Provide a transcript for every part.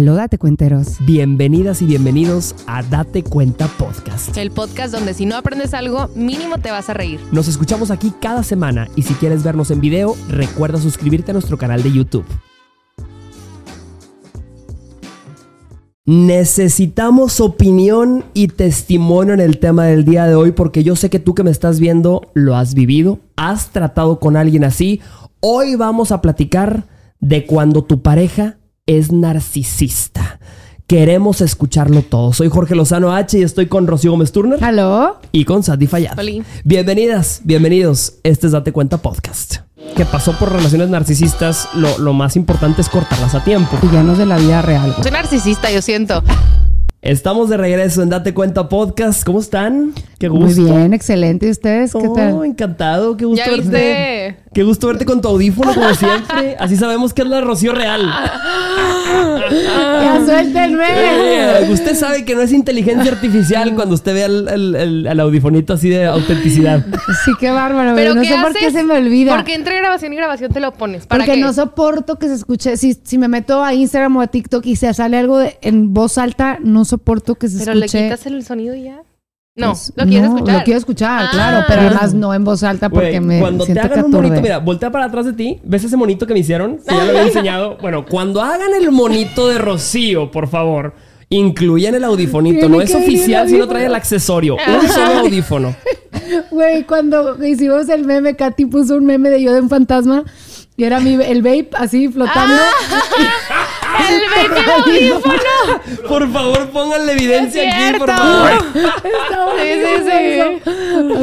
Aló, date cuenteros. Bienvenidas y bienvenidos a Date Cuenta Podcast. El podcast donde si no aprendes algo, mínimo te vas a reír. Nos escuchamos aquí cada semana y si quieres vernos en video, recuerda suscribirte a nuestro canal de YouTube. Necesitamos opinión y testimonio en el tema del día de hoy porque yo sé que tú que me estás viendo lo has vivido, has tratado con alguien así. Hoy vamos a platicar de cuando tu pareja es narcisista. Queremos escucharlo todo. Soy Jorge Lozano H y estoy con Rocío Gómez Turner Aló. y con Sandy Fayad. Oli. Bienvenidas, bienvenidos. Este es Date Cuenta Podcast. Que pasó por relaciones narcisistas, lo, lo más importante es cortarlas a tiempo. Villanos de la vida real. Soy narcisista, yo siento. Estamos de regreso en Date Cuenta Podcast. ¿Cómo están? Qué Muy gusto. bien, excelente. ¿Y ustedes qué Oh, tal? encantado, qué gusto ¿Ya verte. viste? Qué gusto verte con tu audífono como siempre. Así sabemos que es la Rocío real. ¡Ya suéltenme! Eh, usted sabe que no es inteligencia artificial cuando usted ve al, al- al- al audifonito así de autenticidad. Sí, qué bárbaro. ¿Pero no qué sé por qué haces? se me olvida. Porque entre grabación y grabación te lo pones. ¿Para Porque qué? no soporto que se escuche. Si, si me meto a Instagram o a TikTok y se sale algo de- en voz alta, no soporto que se Pero le escuche. quitas el sonido y ya. No, Pues, lo quieres no, escuchar. Lo quiero escuchar, Ah. claro. Pero además no en voz alta porque me cuando te que hagan un monito, mira, voltea para atrás de ti, ¿ves ese monito que me hicieron? Que ya lo había enseñado. Bueno, cuando hagan el monito de Rocío, por favor, incluyan el audifonito. Tiene No es oficial si no trae el accesorio. Un solo audífono. Güey, cuando hicimos el meme, Katy puso un meme de yo de un fantasma y era mi, el vape así flotando. ¡El baby el audífono! Por favor, pónganle evidencia Es aquí, por favor. Está Sí, sí.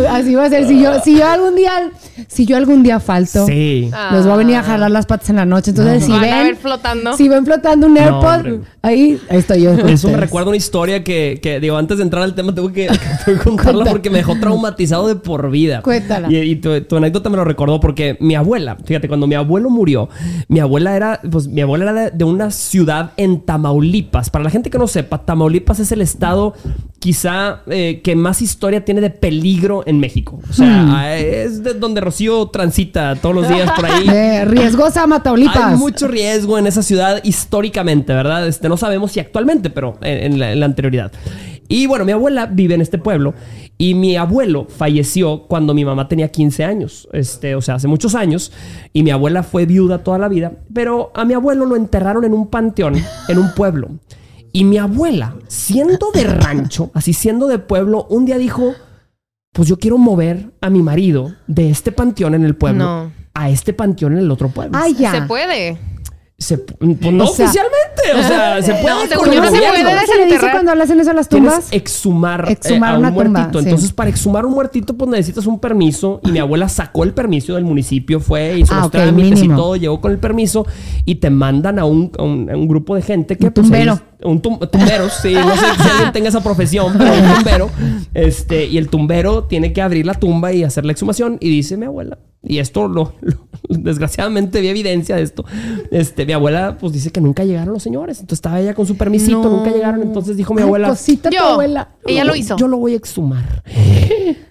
Así va a ser. Si yo, si yo algún día, si yo algún día falto, Sí. los voy a venir a jalar las patas en la noche. Entonces, si Van a ver ven, flotando. si ven flotando un AirPod, ahí, ahí estoy yo. con Eso me recuerda una historia que, que, digo, antes de entrar al tema, tengo que, que contarla porque me dejó traumatizado de por vida. Cuéntala. Y, y tu, tu anécdota me lo recordó porque mi abuela, fíjate, cuando mi abuelo murió, mi abuela era, pues mi abuela era de, de una ciudad en Tamaulipas. Para la gente que no sepa, Tamaulipas es el estado quizá eh, que más historia tiene de peligro en México. O sea, es de donde Rocío transita todos los días por ahí. Eh, riesgosa Mataulipas. Hay mucho riesgo en esa ciudad históricamente, ¿verdad? Este, no sabemos si actualmente, pero en, en la, en la anterioridad. Y bueno, mi abuela vive en este pueblo y mi abuelo falleció cuando mi mamá tenía 15 años, este, o sea, hace muchos años, y mi abuela fue viuda toda la vida, pero a mi abuelo lo enterraron en un panteón, en un pueblo. Y mi abuela, siendo de rancho, así siendo de pueblo, un día dijo, pues yo quiero mover a mi marido de este panteón en el pueblo No. a este panteón en el otro pueblo. Ay, ya. Se puede. Se, pues no O sea- oficialmente, o sea, se puede No, con el no se puede ¿Cómo se le dice cuando le hacen eso a las tumbas? exhumar, eh, Exhumar a un una tumba, muertito. sí. Entonces, para exhumar un muertito, pues necesitas un permiso. Y mi abuela sacó el permiso del municipio, fue, hizo Ah, los trámites mínimo. y todo, llegó con el permiso y te mandan a un, a un, a un grupo de gente que Un pues, tumbero. ellos- un tum- tumberos, sí, no sé si alguien tenga esa profesión, pero un tumbero. Este, y el tumbero tiene que abrir la tumba y hacer la exhumación. Y dice mi abuela, y esto lo, lo- desgraciadamente vi evidencia de esto. Este, mi abuela, pues dice que nunca llegaron los señores. Entonces estaba ella con su permisito, No. nunca llegaron. Entonces dijo mi Ay, abuela. cosita tu Yo. abuela. Ella lo hizo. Yo lo voy a exhumar.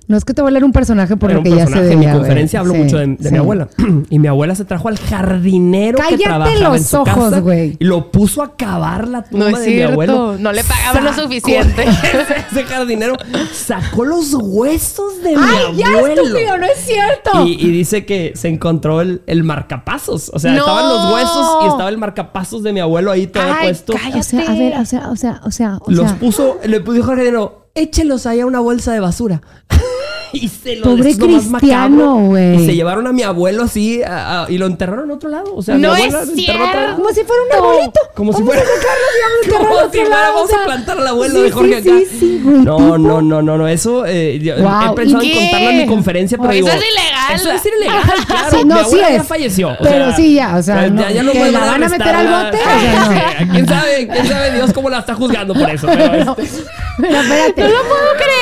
No es que te voy a leer un personaje por Era lo un que ya se personaje. En mi conferencia hablo Sí, mucho de, de sí. mi abuela. Y mi abuela se trajo al jardinero Cállate que trabajaba en los su ojos, casa güey. y lo puso a cavar la tumba No es de mi abuelo. No le pagaban lo suficiente. Ese jardinero sacó los huesos de mi ¡Ay, ya, abuelo. estúpido! ¡No es cierto! Y, y dice que se encontró el, el marcapasos. O sea, ¡No! estaban los huesos y estaba el marcapasos de mi abuelo ahí todo Ay, puesto. cállate. O sea, a ver, o sea, o sea, o sea, o Los sea, puso, le dijo al jardinero, échelos ahí a una bolsa de basura. y se lo Pobre cristiano, güey. Y se llevaron a mi abuelo así a- a- y lo enterraron en otro lado. O sea, mi No abuela es lo enterró a otro lado. como si fuera un arbolito. Como si fuera. a a Como al si fuera, vamos o sea. a plantar al abuelo Sí, de Jorge sí, acá. sí, sí, güey, no, no, no, no, no. Eso eh, Guau, he pensado ¿y en qué? contarlo en mi conferencia, pero Eso digo, es ilegal. Eso es ilegal, claro. Sí, no, mi abuela sí ya es. falleció. o Pero sea, sí, ya, o sea, no- ya, ya no que la van a meter al bote, ¿Quién sabe? ¿Quién sabe Dios cómo la está juzgando por eso? Pero, este, Pero espérate. No lo puedo creer.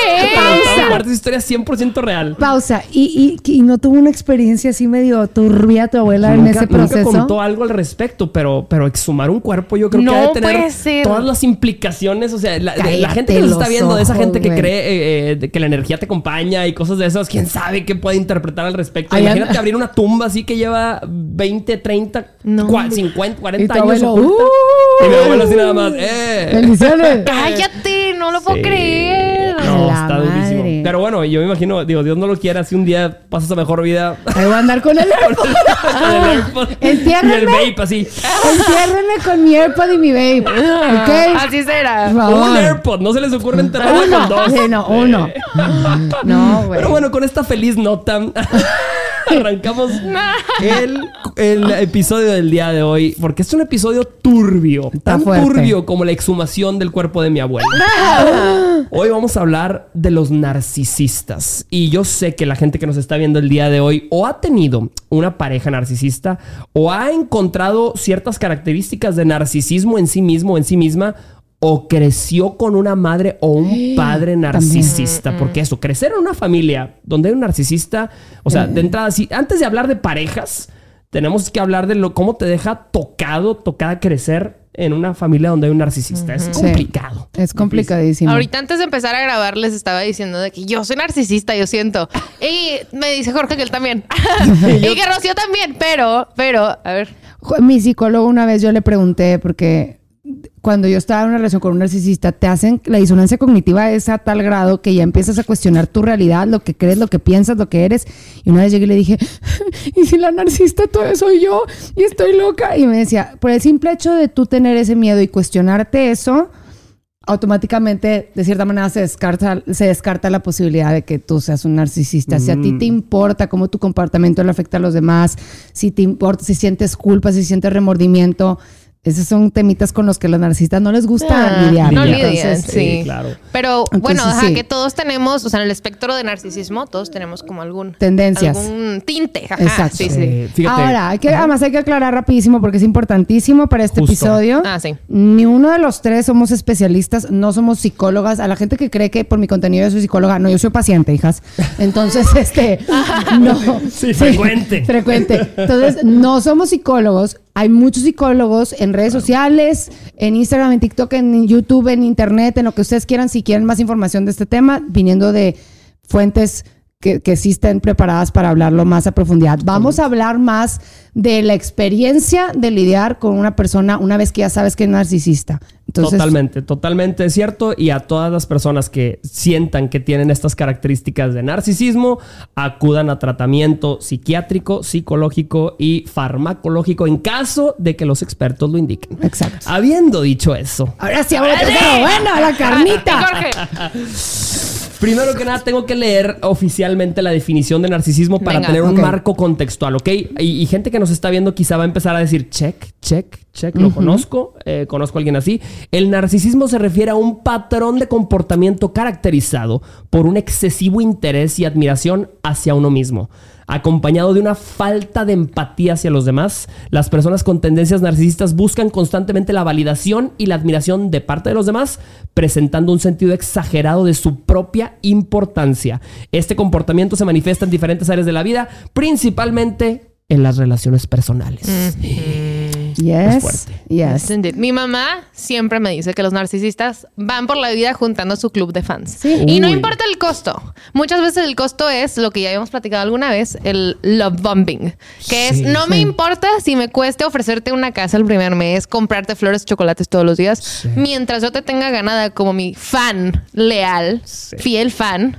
Pero esta parte de historia es 100% real. Pausa. ¿Y, y, y no tuvo una experiencia así medio turbia tu abuela en Nunca, ese nunca proceso? contó algo al respecto, pero, pero exhumar un cuerpo yo creo No que debe tener puede ser. todas las implicaciones. O sea, la, de- gente que nos está viendo, de esa gente que cree eh, eh, de que la energía te acompaña y cosas de esas, quién sabe qué puede interpretar al respecto. Ay, Imagínate abrir una tumba así que lleva 20, 30, No. cua- 50, Y 40 tu años. abuelo. "Uh". Y mi abuelo así nada más, ¡eh! Bendiciones. Cállate, no lo puedo creer. No, La está durísimo. madre. Pero bueno, yo me imagino, digo, Dios no lo quiera, si un día pasas a mejor vida Ahí voy a andar con el AirPod. y el vape así. Entiérrenme con mi AirPod y mi vape. ¿Ok? Así será. Por favor. Un AirPod, no se les ocurre enterrarlo con Uno. dos. Sí, no, uno. No, güey. Pero bueno, con esta feliz nota arrancamos el, el episodio del día de hoy, porque es un episodio turbio, tan fuerte. turbio como la exhumación del cuerpo de mi abuelo. Hoy vamos a hablar de los narcisistas. Y yo sé que la gente que nos está viendo el día de hoy o ha tenido una pareja narcisista o ha encontrado ciertas características de narcisismo en sí mismo o en sí misma o creció con una madre o un padre narcisista. Porque eso, crecer en una familia donde hay un narcisista, o sea, de entrada, sí, antes de hablar de parejas, tenemos que hablar de lo, cómo te deja tocado, tocada crecer en una familia donde hay un narcisista. Es Sí. complicado. Es complicadísimo. Ahorita antes de empezar a grabar les estaba diciendo de que yo soy narcisista, yo siento. Y me dice Jorge que él también. y que Rocío también, pero, pero, a ver. Mi psicólogo una vez yo le pregunté, porque cuando yo estaba en una relación con un narcisista, te hacen, la disonancia cognitiva es a tal grado que ya empiezas a cuestionar tu realidad, lo que crees, lo que piensas, lo que eres. Y una vez llegué y le dije, ¿y si la narcisista todo soy yo? Y estoy loca. Y me decía, por el simple hecho de tú tener ese miedo y cuestionarte eso, automáticamente, de cierta manera, se descarta, se descarta la posibilidad de que tú seas un narcisista. Si a ti te importa cómo tu comportamiento le afecta a los demás, si te importa, si sientes culpa, si sientes remordimiento, esos son temitas con los que los narcisistas no les gusta Ah, lidiar. no Lidiar. lidian, Entonces, sí. Sí, claro. Pero Entonces, bueno, ajá, sí. que todos tenemos, o sea, en el espectro de narcisismo, todos tenemos como algún Tendencias. algún tinte. Ajá, Exacto. Sí, sí. Eh, fíjate. Ahora, hay que, además hay que aclarar rapidísimo porque es importantísimo para este Justo. episodio. Ah, sí. Ni uno de los tres somos especialistas, no somos psicólogas. A la gente que cree que por mi contenido yo soy psicóloga, no, yo soy paciente, hijas. Entonces, este, no. Sí, frecuente. Frecuente. Entonces, no somos psicólogos. Hay muchos psicólogos en redes sociales, en Instagram, en TikTok, en YouTube, en Internet, en lo que ustedes quieran, si quieren más información de este tema, viniendo de fuentes que, que sí estén preparadas para hablarlo más a profundidad. Vamos a hablar más de la experiencia de lidiar con una persona una vez que ya sabes que es narcisista. Entonces, totalmente, totalmente cierto. Y a todas las personas que sientan que tienen estas características de narcisismo, acudan a tratamiento psiquiátrico, psicológico y farmacológico en caso de que los expertos lo indiquen. Exacto. Habiendo dicho eso, Ahora sí, ahora sí. bueno, la carnita. Jorge. Primero que nada tengo que leer oficialmente la definición de narcisismo para Venga. tener un marco contextual, ¿ok? Y, y gente que nos está viendo quizá va a empezar a decir, check, check, check, lo conozco, eh, conozco a alguien así. El narcisismo se refiere a un patrón de comportamiento caracterizado por un excesivo interés y admiración hacia uno mismo. Acompañado de una falta de empatía hacia los demás, las personas con tendencias narcisistas buscan constantemente la validación y la admiración de parte de los demás, presentando un sentido exagerado de su propia importancia. Este comportamiento se manifiesta en diferentes áreas de la vida, principalmente en las relaciones personales. Yes. fuerte. Yes. Indeed. Mi mamá siempre me dice que los narcisistas van por la vida juntando su club de fans. Sí. Y no importa el costo. Muchas veces el costo es lo que ya habíamos platicado alguna vez, el love bombing. Que es, Sí, no me importa si me cueste ofrecerte una casa el primer mes, comprarte flores, chocolates todos los días, mientras yo te tenga ganada como mi fan leal, fiel fan.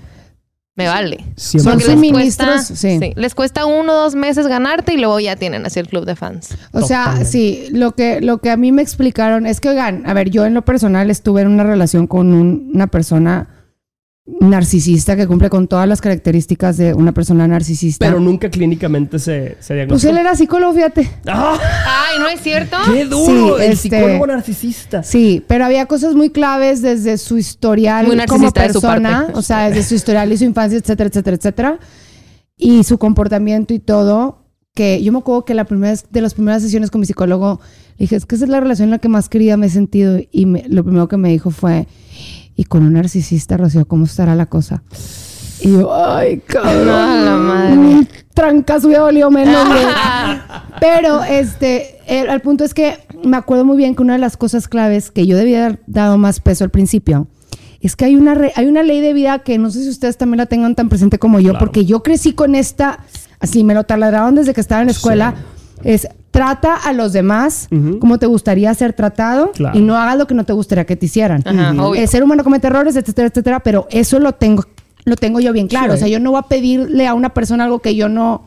Me vale. Siempre. Porque Son les suministros, cuesta, sí. sí, les cuesta uno o dos meses ganarte y luego ya tienen así el club de fans. O sea, Totalmente. sí, lo que, lo que a mí me explicaron es que, oigan, a ver, yo en lo personal estuve en una relación con un- una persona narcisista que cumple con todas las características de una persona narcisista. Pero nunca clínicamente se, se pues diagnosticó. él era psicólogo, fíjate. ¡Ah! Ay, ¿no es cierto? ¡Qué duro! Sí, el este- psicólogo narcisista. Sí, pero había cosas muy claves desde su historial Muy como narcisista de su persona, parte. o sea, desde su historial y su infancia, etcétera, etcétera, etcétera, y su comportamiento y todo, que yo me acuerdo que la primera vez- de las primeras sesiones con mi psicólogo, le dije, es que esa es la relación en la que más querida me he sentido, y me- lo primero que me dijo fue, y con un narcisista, Rocío, ¿cómo estará la cosa? Y yo, ay, cabrón. A la madre. Un trancazo hubiera valido menos. Pero este, el, el punto es que me acuerdo muy bien que una de las cosas claves que yo debía haber dado más peso al principio es que hay una, re- hay una ley de vida que no sé si ustedes también la tengan tan presente como yo, Claro. porque yo crecí con esta, así me lo taladraron desde que estaba en la escuela, es trata a los demás como te gustaría ser tratado Claro. y no hagas lo que no te gustaría que te hicieran. El ser humano comete errores, etcétera, etcétera, pero eso lo tengo, lo tengo yo bien claro. Sí. O sea, yo no voy a pedirle a una persona algo que yo no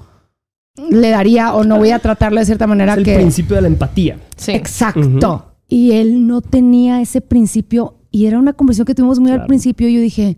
le daría o no voy a tratarlo de cierta manera Es el que... principio de la empatía. Sí. Exacto. Y él no tenía ese principio. Y era una conversación que tuvimos muy al principio. Y yo dije,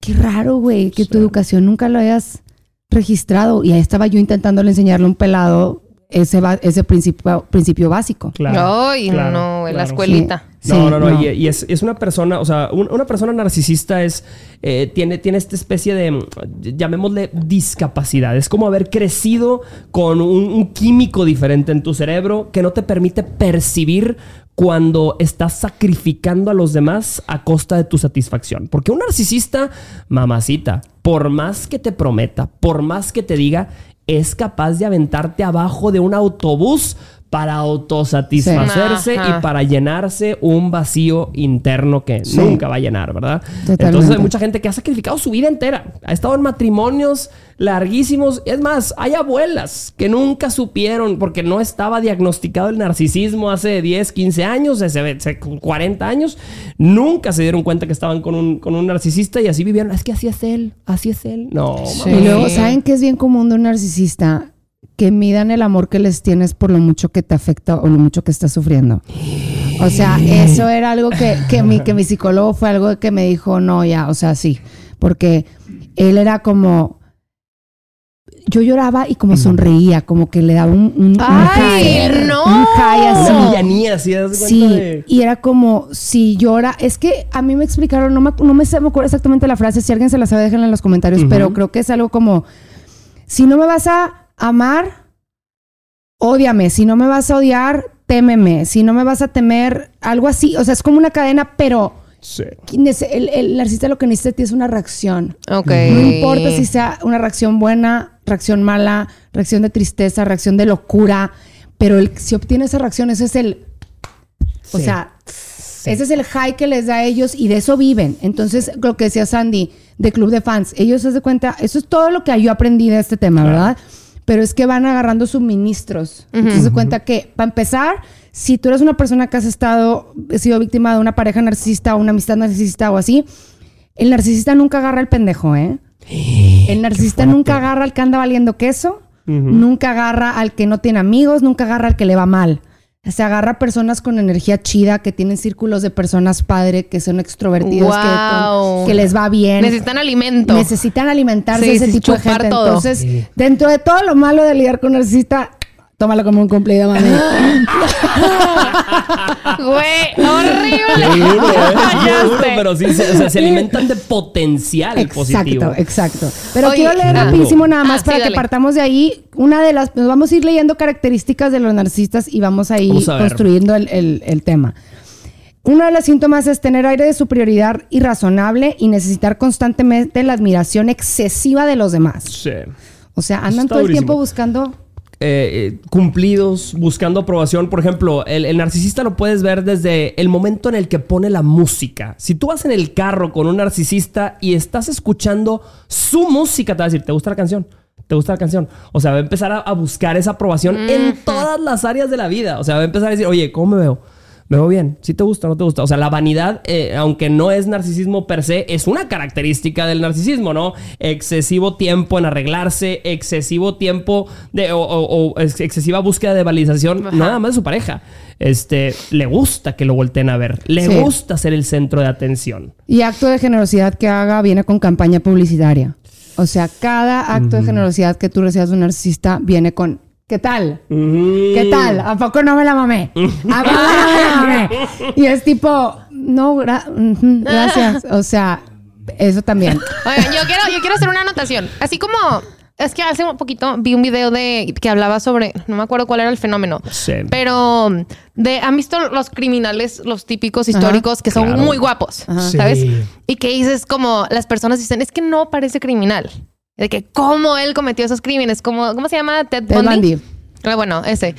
qué raro, güey, que tu educación nunca lo hayas registrado. Y ahí estaba yo intentándole enseñarle a un pelado ese, ese principio, principio básico. Claro. Ay, claro, no, en la escuelita. Sí, No, no, no. no. Y, y es, es una persona, o sea, un- una persona narcisista es, eh, tiene, tiene esta especie de, llamémosle, discapacidad. Es como haber crecido con un, un químico diferente en tu cerebro que no te permite percibir cuando estás sacrificando a los demás a costa de tu satisfacción. Porque un narcisista, mamacita, por más que te prometa, por más que te diga, es capaz de aventarte abajo de un autobús para autosatisfacerse y para llenarse un vacío interno que Sí. nunca va a llenar, ¿verdad? Totalmente. Entonces hay mucha gente que ha sacrificado su vida entera. Ha estado en matrimonios larguísimos. Es más, hay abuelas que nunca supieron porque no estaba diagnosticado el narcisismo hace 10, 15 años, hace hace 40 años. Nunca se dieron cuenta que estaban con un, con un narcisista y así vivieron. Es que así es él, así es él. No, Sí. Y luego, ¿saben qué es bien común de un narcisista? Que midan el amor que les tienes por lo mucho que te afecta o lo mucho que estás sufriendo. O sea, eso era algo que, que, mi, que mi psicólogo fue algo que me dijo, no, ya, o sea, sí. Porque él era como... Yo lloraba y como sonreía, como que le daba un, un, un ¡Ay, high, no! un high así. Una villanía, ¿sí? ¿Das cuenta Sí, de- y era como si llora. Es que a mí me explicaron, no me, no me, sé- me acuerdo exactamente la frase. Si alguien se la sabe, déjenla en los comentarios. Ujú. Pero creo que es algo como: si no me vas a amar, ódiame. Si no me vas a odiar, témeme. Si no me vas a temer, algo así. O sea, es como una cadena, pero Sí. el, el narcisista lo que necesita de ti es una reacción. Ok. No importa si sea una reacción buena, reacción mala, reacción de tristeza, reacción de locura, pero el, si obtiene esa reacción, ese es el... O Sí. sea, ese es el high que les da a ellos y de eso viven. Entonces, lo que decía Sandy, de Club de Fans, ellos se dan cuenta, eso es todo lo que yo aprendí de este tema, Claro. ¿verdad? Pero es que van agarrando suministros. Entonces, se cuenta que, para empezar, si tú eres una persona que has estado, has sido víctima de una pareja narcisista o una amistad narcisista o así, el narcisista nunca agarra al pendejo, ¿eh? El narcisista nunca agarra al que anda valiendo queso, nunca agarra al que no tiene amigos, nunca agarra al que le va mal. Se agarra a personas con energía chida, que tienen círculos de personas padre, que son extrovertidos, que, Wow. con- que les va bien. Necesitan alimento. Necesitan alimentarse Sí, ese sí, tipo de gente. todo. Entonces, Sí. dentro de todo lo malo de lidiar con narcisista, tómalo como un cumplido, mami. Güey, horrible. Duro, ¿eh? Duro, pero sí, se, o sea, se alimentan de potencial positivo. Exacto, exacto. Pero Oye, quiero leer ah. rapidísimo nada más Ah, para sí, que partamos de ahí. Una de las, nos vamos a ir leyendo características de los narcisistas y vamos a ir Vamos a ver. construyendo el, el- el tema. Uno de los síntomas es tener aire de superioridad irrazonable y necesitar constantemente la admiración excesiva de los demás. Sí. O sea, andan Está todo el tiempo buscando. Eh, eh, cumplidos, buscando aprobación. Por ejemplo, el, el narcisista lo puedes ver desde el momento en el que pone la música. Si tú vas en el carro con un narcisista y estás escuchando su música, te va a decir, ¿te gusta la canción? ¿Te gusta la canción? O sea, va a empezar a, a buscar esa aprobación en todas las áreas de la vida. O sea, va a empezar a decir, oye, ¿cómo me veo? ¿Me veo bien? ¿Sí te gusta o no te gusta? O sea, la vanidad, eh, aunque no es narcisismo per se, es una característica del narcisismo, ¿no? Excesivo tiempo en arreglarse, excesivo tiempo de, o, o- o ex- excesiva búsqueda de validación, Ajá. nada más de su pareja. Este, le gusta que lo volteen a ver, le Sí. gusta ser el centro de atención. Y acto de generosidad que haga viene con campaña publicitaria. O sea, cada acto de generosidad que tú recibas de un narcisista viene con. ¿Qué tal? ¿Qué tal? ¿A poco no me la mamé? ¿A poco no me la mamé? Y es tipo, no, gra- gracias. O sea, eso también. Oigan, yo quiero, yo quiero hacer una anotación. Así como es que hace un poquito vi un video de que hablaba sobre, no me acuerdo cuál era el fenómeno, Sí. pero de han visto los criminales, los típicos históricos que son claro. muy guapos, Ajá. ¿sabes? Sí. Y que dices como las personas dicen es que no parece criminal, de que cómo él cometió esos crímenes, como cómo se llama Ted Ted Bundy. Bundy. Ah, bueno, ese.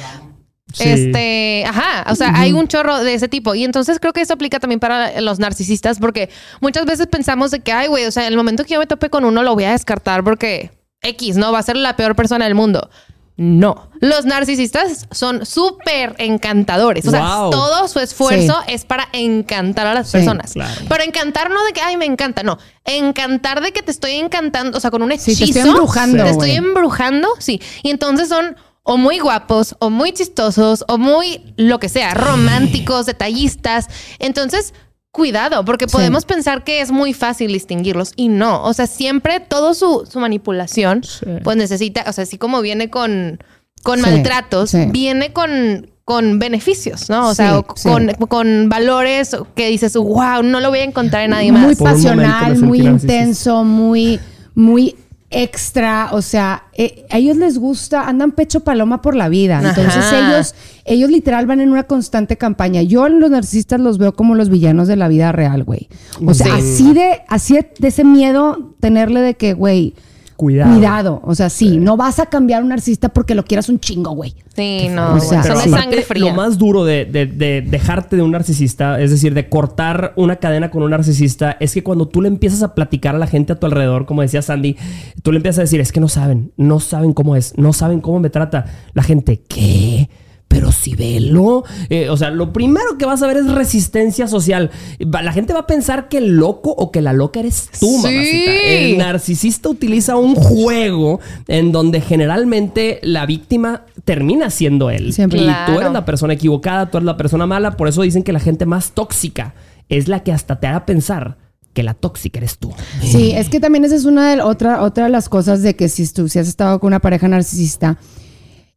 Sí. Este, ajá, o sea, hay un chorro de ese tipo. Y entonces creo que eso aplica también para los narcisistas, porque muchas veces pensamos de que, ay, güey, o sea, en el momento que yo me tope con uno lo voy a descartar porque X, ¿no? Va a ser la peor persona del mundo. No. Los narcisistas son súper encantadores. O sea, Wow. todo su esfuerzo Sí. es para encantar a las Sí, personas. claro. Pero encantar no de que, ay, me encanta. No. Encantar de que te estoy encantando. O sea, con un Sí, hechizo. te estoy embrujando, Te estoy embrujando, sí. Y entonces son o muy guapos, o muy chistosos, o muy lo que sea, románticos, detallistas. Entonces, cuidado, porque podemos pensar que es muy fácil distinguirlos y no. O sea, siempre todo su, su manipulación, pues necesita, o sea, así como viene con, con Sí, maltratos, sí. viene con, con beneficios, ¿no? O Sí, sea, o sí. con, con valores que dices, wow, no lo voy a encontrar en nadie muy más. Por momento pasional, muy intenso, muy, muy extra. O sea, eh, a ellos les gusta, andan pecho paloma por la vida. Entonces Ajá. ellos, ellos literal van en una constante campaña. Yo los narcisistas los veo como los villanos de la vida real, güey. O sea, Sí. así de, así de ese miedo tenerle de que, güey, Cuidado. cuidado. O sea, sí, no vas a cambiar a un narcisista porque lo quieras un chingo, güey. Sí, no, O sea, son de sí. sangre fría. Lo más duro de, de- de dejarte de un narcisista, es decir, de cortar una cadena con un narcisista, es que cuando tú le empiezas a platicar a la gente a tu alrededor, como decía Sandy, tú le empiezas a decir, es que no saben, no saben cómo es, no saben cómo me trata. La gente, ¿qué? Pero si velo. Eh, o sea, lo primero que vas a ver es resistencia social. La gente va a pensar que el loco o que la loca eres tú, Sí. mamacita. El narcisista utiliza un juego en donde generalmente la víctima termina siendo él. Siempre. Y tú eres la persona equivocada, tú eres la persona mala. Por eso dicen que la gente más tóxica es la que hasta te haga pensar que la tóxica eres tú. Sí, es que también esa es una de otra, otra de las cosas de que si tú si has estado con una pareja narcisista,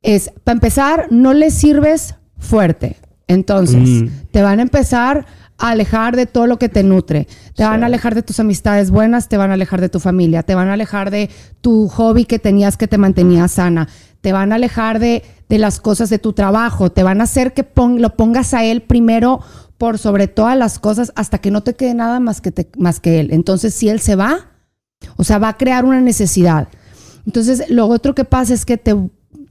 es, para empezar, no le sirves fuerte. Entonces, Mm. te van a empezar a alejar de todo lo que te nutre. Te van a alejar de tus amistades buenas, te van a alejar de tu familia, te van a alejar de tu hobby que tenías que te mantenía sana, te van a alejar de, de las cosas de tu trabajo, te van a hacer que pon- lo pongas a él primero por sobre todas las cosas hasta que no te quede nada más que, te- más que él. Entonces, si él se va, o sea, va a crear una necesidad. Entonces, lo otro que pasa es que te,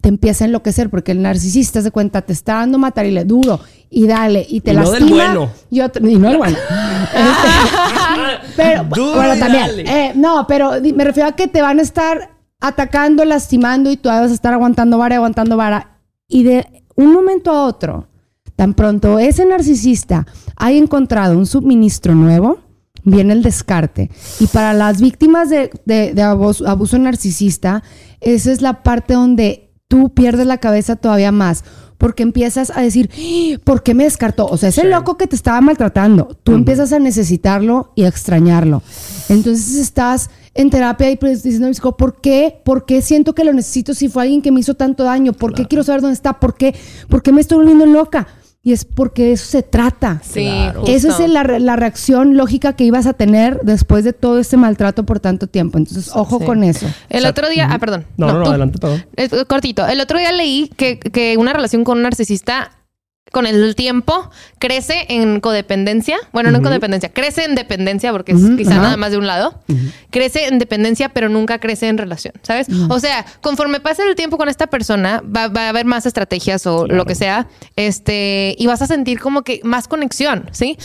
te empieza a enloquecer porque el narcisista se cuenta, te está dando matar y le duro y dale y te Y no del lastima. bueno. Y, otro- y no el bueno. Este, pero Duro bueno, y también. dale. eh, no, pero me refiero a que te van a estar atacando, lastimando y tú vas a estar aguantando vara, y aguantando vara. Y de un momento a otro, tan pronto ese narcisista haya encontrado un suministro nuevo, viene el descarte. Y para las víctimas de, de- de abuso, abuso narcisista, esa es la parte donde tú pierdes la cabeza todavía más. Porque empiezas a decir, "¡Ah! ¿por qué me descartó? O sea, ese Sí. loco que te estaba maltratando, tú empiezas a necesitarlo y a extrañarlo. Entonces estás en terapia y pues diciendo, ¿por qué? ¿Por qué siento que lo necesito si fue alguien que me hizo tanto daño? ¿Por qué quiero saber dónde está? ¿Por qué? ¿Por qué me estoy volviendo loca? Y es porque de eso se trata. Sí, Claro. Esa es la, re- la reacción lógica que ibas a tener después de todo este maltrato por tanto tiempo. Entonces, ojo Sí. con eso. El otro día, ah, perdón. No, no, no, tú. adelante, perdón. Cortito. El otro día leí que, que una relación con un narcisista con el tiempo crece en codependencia. Bueno, no en codependencia, crece en dependencia porque es quizá nada más de un lado. Crece en dependencia, pero nunca crece en relación, ¿sabes? O sea, conforme pase el tiempo con esta persona, va, va a haber más estrategias o lo que sea, este, y vas a sentir como que más conexión, ¿sí?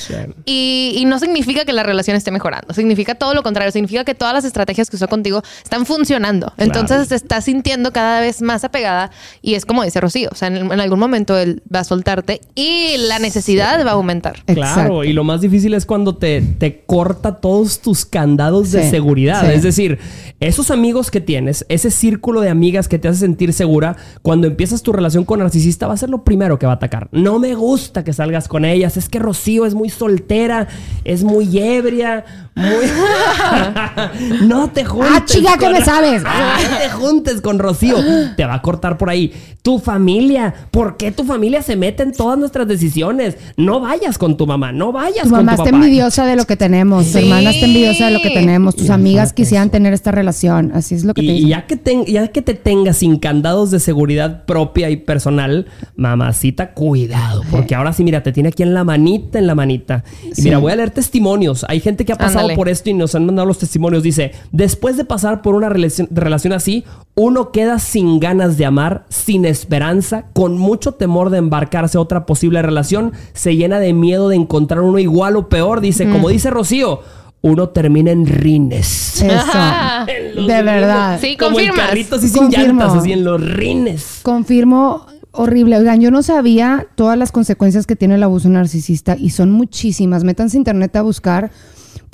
Y, y no significa que la relación esté mejorando, significa todo lo contrario, significa que todas las estrategias que usó contigo están funcionando. Entonces te estás sintiendo cada vez más apegada y es como dice Rocío, o sea, en, en algún momento él va a soltarte y la necesidad va a aumentar. Claro, Exacto. y lo más difícil es cuando te, te corta todos tus candados de seguridad. sí. Es decir, esos amigos que tienes, ese círculo de amigas que te hace sentir segura, cuando empiezas tu relación con narcisista va a ser lo primero que va a atacar. No me gusta que salgas con ellas, es que Rocío es muy soltera, es muy ebria, muy... no te juntes. Ah, chica, ¿qué con- me sabes? Ah, no te juntes con Rocío. Te va a cortar por ahí. Tu familia. ¿Por qué tu familia se mete en todas nuestras decisiones? No vayas con tu mamá. No vayas Tu con mamá tu está papá. envidiosa de lo que tenemos, tu Sí. hermana está envidiosa de lo que tenemos, tus amigas quisieran tener esta relación. Así es lo que Y, te dicen. ya que, ten- ya que te tengas sin candados de seguridad propia y personal, mamacita, cuidado. Porque ahora sí, mira, te tiene aquí en la manita, en la manita. Y Sí. mira, voy a leer testimonios. Hay gente que ha pasado Ándale. por esto y nos han mandado los testimonios. Dice, después de pasar por una relación, relación así, uno queda sin ganas de amar, sin esperanza, con mucho temor de embarcarse a otra posible relación, se llena de miedo de encontrar uno igual o peor. Dice, como dice Rocío, uno termina en rines. Eso. Ajá. En los De rines. verdad. Sí, Como el confirmas. carrito así sin llantas, así en los rines. Confirmo, horrible. Oigan, yo no sabía todas las consecuencias que tiene el abuso narcisista y son muchísimas. Métanse a internet a buscar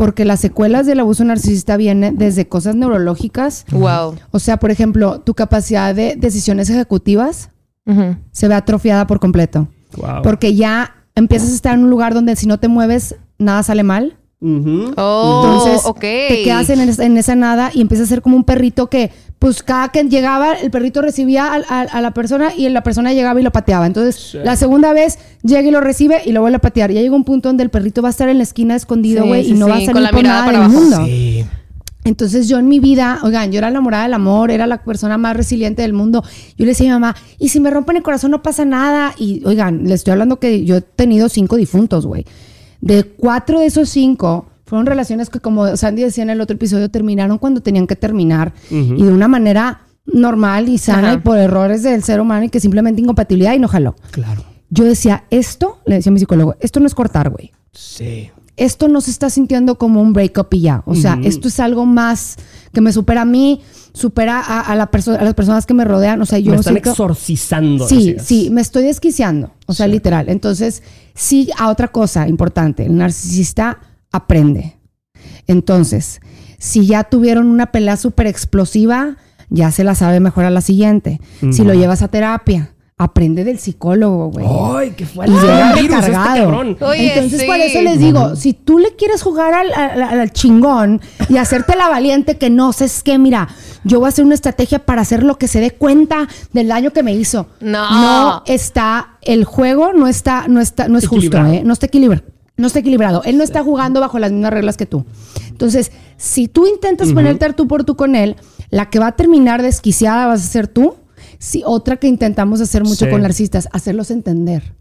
porque las secuelas del abuso narcisista vienen desde cosas neurológicas. Wow. O sea, por ejemplo, tu capacidad de decisiones ejecutivas se ve atrofiada por completo. Wow. Porque ya empiezas a estar en un lugar donde si no te mueves, nada sale mal. Ujú. Oh, Entonces, ok. te quedas en, es- en esa nada y empiezas a ser como un perrito que, pues, cada que llegaba, el perrito recibía a, la persona y la persona llegaba y lo pateaba. Entonces, la segunda vez llega y lo recibe y lo vuelve a patear. Ya llega un punto donde el perrito va a estar en la esquina escondido, güey, sí, y no va a salir con la por mirada nada para del abajo. mundo. Sí. Entonces yo en mi vida, oigan, yo era la morada del amor, era la persona más resiliente del mundo. Yo le decía a mi mamá, y si me rompen el corazón no pasa nada. Y oigan, le estoy hablando que yo he tenido cinco difuntos, güey. De cuatro de esos cinco fueron relaciones que, como Sandy decía en el otro episodio, terminaron cuando tenían que terminar. Y de una manera normal y sana Ajá. y por errores del ser humano y que simplemente incompatibilidad y no jaló. Claro. Yo decía, esto, le decía a mi psicólogo, esto no es cortar, güey Sí. esto no se está sintiendo como un breakup y ya. O sea, esto es algo más que me supera a mí, supera a, a la a las personas que me rodean. O sea, yo Me están siento- exorcizando. Sí, sí, me estoy desquiciando. O sea, literal. Entonces, sí, a otra cosa importante. El narcisista aprende. Entonces, si ya tuvieron una pelea súper explosiva, ya se la sabe mejor a la siguiente. Si lo llevas a terapia, aprende del psicólogo, güey. ¡Ay, qué fuerte! Y llega virus este recargado. Oye, Entonces, sí. por eso les digo, si tú le quieres jugar al, al- al chingón y hacerte la valiente que no, es que mira, yo voy a hacer una estrategia para hacer lo que se dé cuenta del daño que me hizo. No. No está, el juego no está, no está, no es justo, Equilibrado. ¿eh? No está equilibrado. No está equilibrado. Él no está jugando bajo las mismas reglas que tú. Entonces, si tú intentas ponerte al tú por tú con él, la que va a terminar desquiciada vas a ser tú. Si otra que intentamos hacer mucho Sí. con narcisistas, hacerlos entender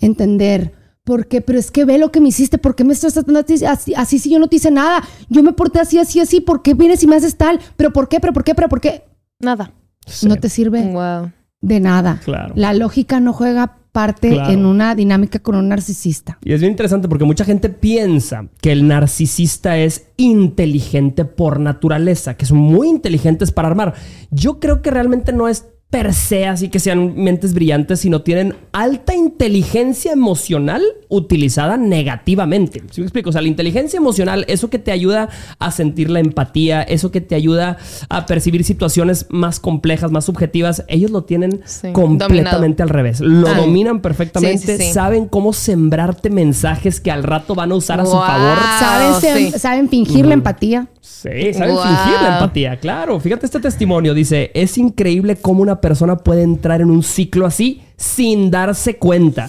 entender. ¿Por qué? Pero es que ve lo que me hiciste. ¿Por qué me estás tratando así, así, así si yo no te hice nada? Yo me porté así, así, así. ¿Por qué vienes y me haces tal? ¿Pero por qué? ¿Pero por qué? ¿Pero por qué? Nada. Sí. No te sirve Wow. de nada. Claro. La lógica no juega parte Claro. en una dinámica con un narcisista. Y es bien interesante porque mucha gente piensa que el narcisista es inteligente por naturaleza, que son muy inteligentes para armar. Yo creo que realmente no es per se así que sean mentes brillantes, sino tienen alta inteligencia emocional utilizada negativamente. ¿Sí me explico? O sea, la inteligencia emocional, eso que te ayuda a sentir la empatía, eso que te ayuda a percibir situaciones más complejas, más subjetivas, ellos lo tienen Sí, completamente al revés. Lo dominan perfectamente, Sí, sí, sí. saben cómo sembrarte mensajes que al rato van a usar a su favor. ¿Saben, saben fingir la empatía? Sí, saben Wow. fingir la empatía, claro. Fíjate este testimonio, dice, es increíble cómo una persona puede entrar en un ciclo así sin darse cuenta.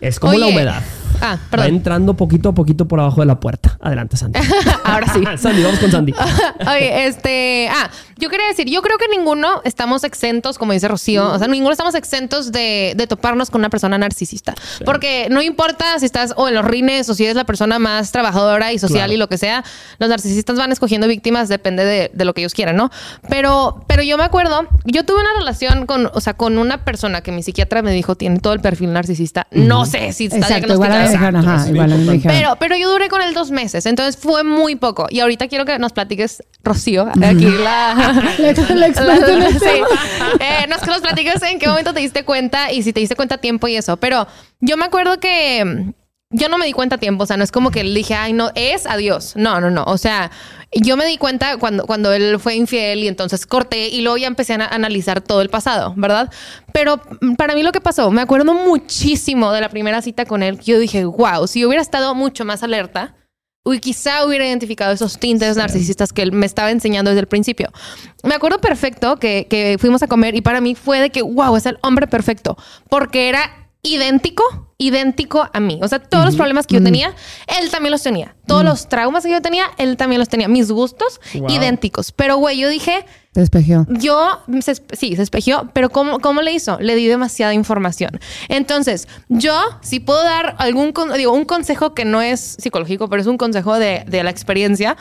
Es como la humedad. Ah, Va perdón. entrando poquito a poquito por abajo de la puerta. Adelante, Sandy. Ahora sí. Sandy, vamos con Sandy. Oye, este. Ah, yo quería decir, yo creo que ninguno estamos exentos, como dice Rocío, o sea, ninguno estamos exentos de, de toparnos con una persona narcisista. Porque no importa si estás o en los rines o si eres la persona más trabajadora y social Claro. y lo que sea, los narcisistas van escogiendo víctimas, depende de, de lo que ellos quieran, ¿no? Pero, pero yo me acuerdo, yo tuve una relación con, o sea, con una persona que mi psiquiatra me dijo tiene todo el perfil narcisista. No sé si está Exacto, me diagnosticada. dijeron, ajá, Exacto, igual a mí me es dijeron. Pero, pero yo duré con él dos meses, entonces fue muy poco. Y ahorita quiero que nos platiques, Rocío, aquí la... La- la experta en el Sí. tema. Eh, no es que nos platiques en qué momento te diste cuenta y si te diste cuenta a tiempo y eso. Pero yo me acuerdo que yo no me di cuenta a tiempo. O sea, no es como que le dije, ay, no, es adiós. No, no, no. O sea, yo me di cuenta cuando, cuando él fue infiel y entonces corté y luego ya empecé a ana- analizar todo el pasado, ¿verdad? Pero mm, para mí lo que pasó, me acuerdo muchísimo de la primera cita con él. que Yo dije, wow, si yo hubiera estado mucho más alerta, Uy, quizá hubiera identificado esos tintes narcisistas que él me estaba enseñando desde el principio. Me acuerdo perfecto que, que fuimos a comer y para mí fue de que, wow, es el hombre perfecto. Porque era idéntico, idéntico a mí. O sea, todos los problemas que yo tenía, él también los tenía. Todos los traumas que yo tenía, él también los tenía. Mis gustos, Wow. idénticos. Pero, güey, yo dije, Te despejeó. yo, se sí, se espejió, pero ¿cómo, ¿cómo le hizo? Le di demasiada información. Entonces, yo, si puedo dar algún, digo, un consejo que no es psicológico, pero es un consejo de, de la experiencia,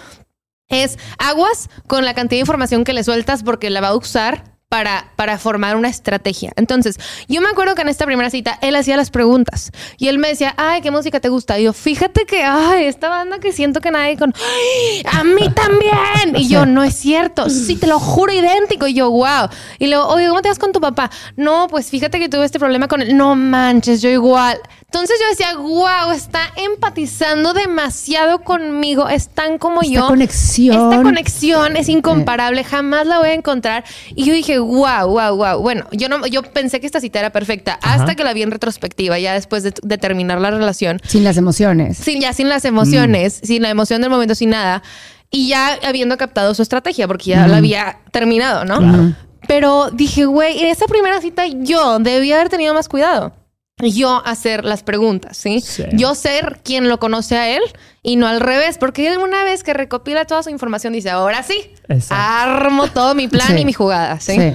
es aguas con la cantidad de información que le sueltas porque la va a usar para, para formar una estrategia. Entonces, yo me acuerdo que en esta primera cita él hacía las preguntas y él me decía, ay, ¿qué música te gusta? Y yo, fíjate que, ay, esta banda que siento que nadie con, "Ay, a mí también. Y yo, no es cierto, sí, te lo juro idéntico. Y yo, wow. Y luego, oye, ¿cómo te vas con tu papá? No, pues fíjate que tuve este problema con él. No manches, yo igual. Entonces yo decía, wow, está empatizando demasiado conmigo, están como Esta yo. conexión. Esta conexión es incomparable, jamás la voy a encontrar. Y yo dije, wow, wow, wow. Bueno, yo no, yo pensé que esta cita era perfecta hasta que la vi en retrospectiva, ya después de, de terminar la relación. Sin las emociones. Sin, ya sin las emociones, sin la emoción del momento, sin nada. Y ya habiendo captado su estrategia, porque ya la había terminado, ¿no? Claro. Pero dije, güey, en esa primera cita yo debía haber tenido más cuidado. Yo hacer las preguntas, ¿sí? Sí. Yo ser quien lo conoce a él y no al revés, porque él una vez que recopila toda su información dice, ahora sí, Exacto. armo todo mi plan Sí. y mi jugada, ¿sí? Sí.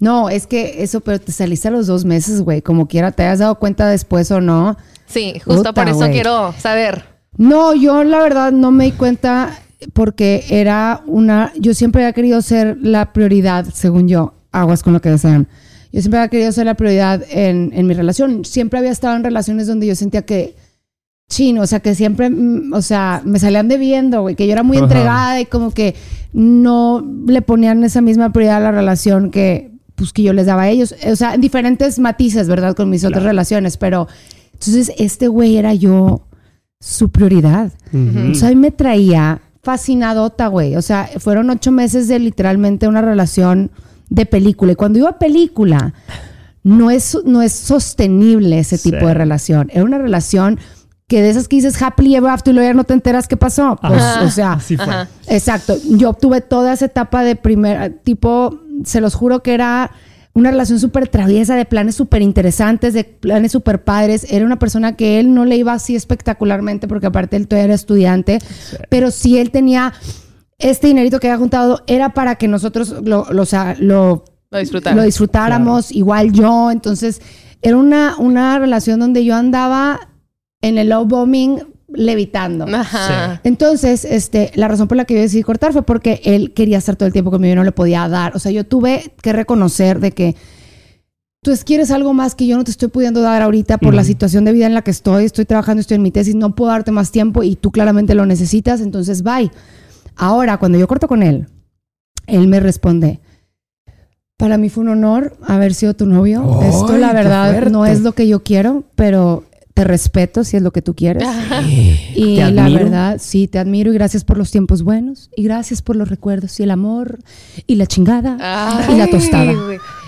No, es que eso, pero te saliste a los dos meses, güey. Como quiera, te has dado cuenta después o no. Sí, justo por eso quiero saber. No, yo la verdad no me di cuenta porque era una. Yo siempre había querido ser la prioridad, según yo. Aguas con lo que desean. Yo siempre había querido ser la prioridad en, en mi relación. Siempre había estado en relaciones donde yo sentía que. Chino, o sea, que siempre, mm, o sea, me salían debiendo, güey, que yo era muy Ajá. entregada y como que no le ponían esa misma prioridad a la relación que, pues, que yo les daba a ellos. O sea, en diferentes matices, ¿verdad? Con mis otras relaciones, pero entonces este güey era yo su prioridad. Entonces a mí me traía fascinadota, güey. O sea, fueron ocho meses de literalmente una relación de película. Y cuando digo película, no es, no es sostenible ese Sí. tipo de relación. Era una relación que de esas que dices happily ever after y luego ya no te enteras qué pasó. Pues, Ajá. o sea, Así fue. Exacto. Yo tuve toda esa etapa de primer tipo, se los juro que era una relación súper traviesa, de planes súper interesantes, de planes súper padres. Era una persona que él no le iba así espectacularmente, porque aparte él todavía era estudiante, pero sí él tenía este dinerito que había juntado, era para que nosotros lo, lo, o sea, lo, Lo disfrutar. lo disfrutáramos, igual yo. Entonces, era una, una relación donde yo andaba en el low bombing levitando. Ajá. Entonces, este, la razón por la que yo decidí cortar fue porque él quería estar todo el tiempo conmigo y no le podía dar. O sea, yo tuve que reconocer de que tú es- quieres algo más que yo no te estoy pudiendo dar ahorita por la situación de vida en la que estoy. Estoy trabajando, estoy en mi tesis, no puedo darte más tiempo y tú claramente lo necesitas. Entonces, bye. Ahora, cuando yo corto con él, él me responde. Para mí fue un honor haber sido tu novio. ¡Ay, Esto, la verdad, no es lo que yo quiero, pero te respeto si es lo que tú quieres. Y Te la verdad, sí, te admiro y gracias por los tiempos buenos y gracias por los recuerdos y el amor y la chingada y la tostada.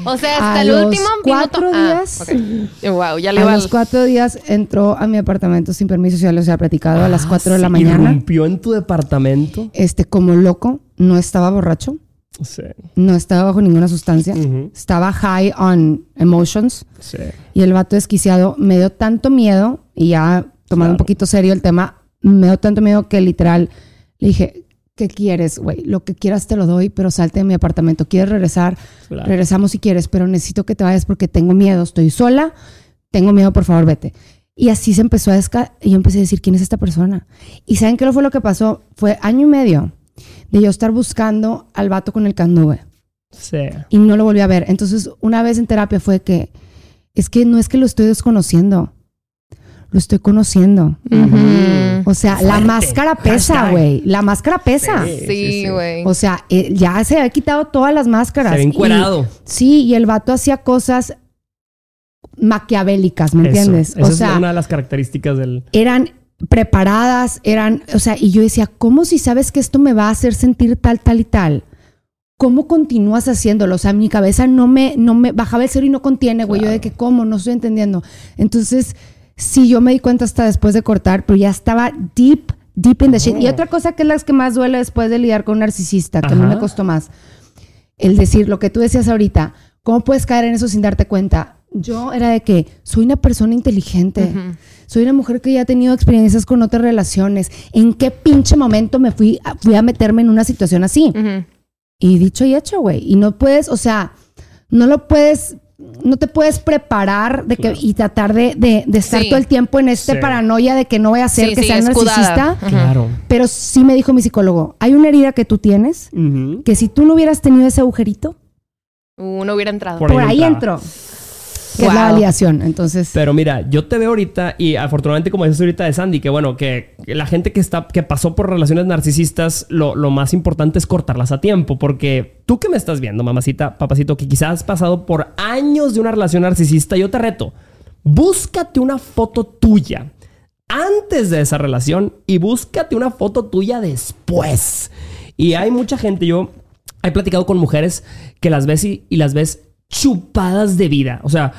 O sea, hasta A el los último cuatro minuto. Ah, días- ok. Wow, ya le A los cuatro días entró a mi apartamento sin permiso, ya les había platicado, a las Ah, cuatro de la mañana. Irrumpió en tu departamento. Este, como loco, no estaba borracho, Sí. no estaba bajo ninguna sustancia, estaba high on emotions. Sí. Y el vato desquiciado me dio tanto miedo, y ya tomando un poquito serio el tema, me dio tanto miedo que literal le dije, ¿qué quieres, güey? Lo que quieras te lo doy, pero salte de mi apartamento. ¿Quieres regresar? Claro. Regresamos si quieres, pero necesito que te vayas porque tengo miedo, estoy sola, tengo miedo, por favor, vete. Y así se empezó a desca y yo empecé a decir, ¿quién es esta persona? Y ¿saben qué fue lo que pasó? Fue año y medio de yo estar buscando al vato con el que anduve Sí. y no lo volví a ver. Entonces, una vez en terapia fue que es que no es que lo estoy desconociendo, lo estoy conociendo. O sea, la máscara pesa, güey. La máscara pesa. Sí, sí, Sí, sí. güey. O sea, eh, ya se había quitado todas las máscaras. Se encuerado. sí, y el vato hacía cosas maquiavélicas, ¿me Eso. entiendes? Esa o sea, es una de las características del. eran preparadas, eran, o sea, y yo decía, ¿cómo si sabes que esto me va a hacer sentir tal, tal y tal? ¿Cómo continúas haciéndolo? O sea, mi cabeza no me, no me bajaba el cero y no contiene, güey. Yo de que, ¿cómo? No estoy entendiendo. Entonces, sí, yo me di cuenta hasta después de cortar, pero ya estaba deep, deep in the shit. Y otra cosa que es la que más duele después de lidiar con un narcisista, que a mí Ajá. me costó más, el decir lo que tú decías ahorita, ¿cómo puedes caer en eso sin darte cuenta? Yo era de que soy una persona inteligente. Soy una mujer que ya ha tenido experiencias con otras relaciones. ¿En qué pinche momento me fui a, fui a meterme en una situación así? Y dicho y hecho, güey. Y no puedes, o sea, no lo puedes, no te puedes preparar de que, Claro. y tratar de, de- de estar Sí. todo el tiempo en este Sí. paranoia de que no voy a ser Sí, que sí, sea escudada. narcisista. Ajá. Claro. Pero sí me dijo mi psicólogo, hay una herida que tú tienes que si tú no hubieras tenido ese agujerito, Uh, no hubiera entrado. Por Por, ahí ahí Que es la validación. Entonces, Pero mira, yo te veo ahorita y afortunadamente como dices ahorita de Sandy, que bueno, que, que la gente que está que pasó por relaciones narcisistas, lo, lo más importante es cortarlas a tiempo, porque tú que me estás viendo, mamacita, papacito, que quizás has pasado por años de una relación narcisista, yo te reto, búscate una foto tuya antes de esa relación y búscate una foto tuya después. Y hay mucha gente, yo he platicado con mujeres que las ves y, y las ves chupadas de vida. O sea,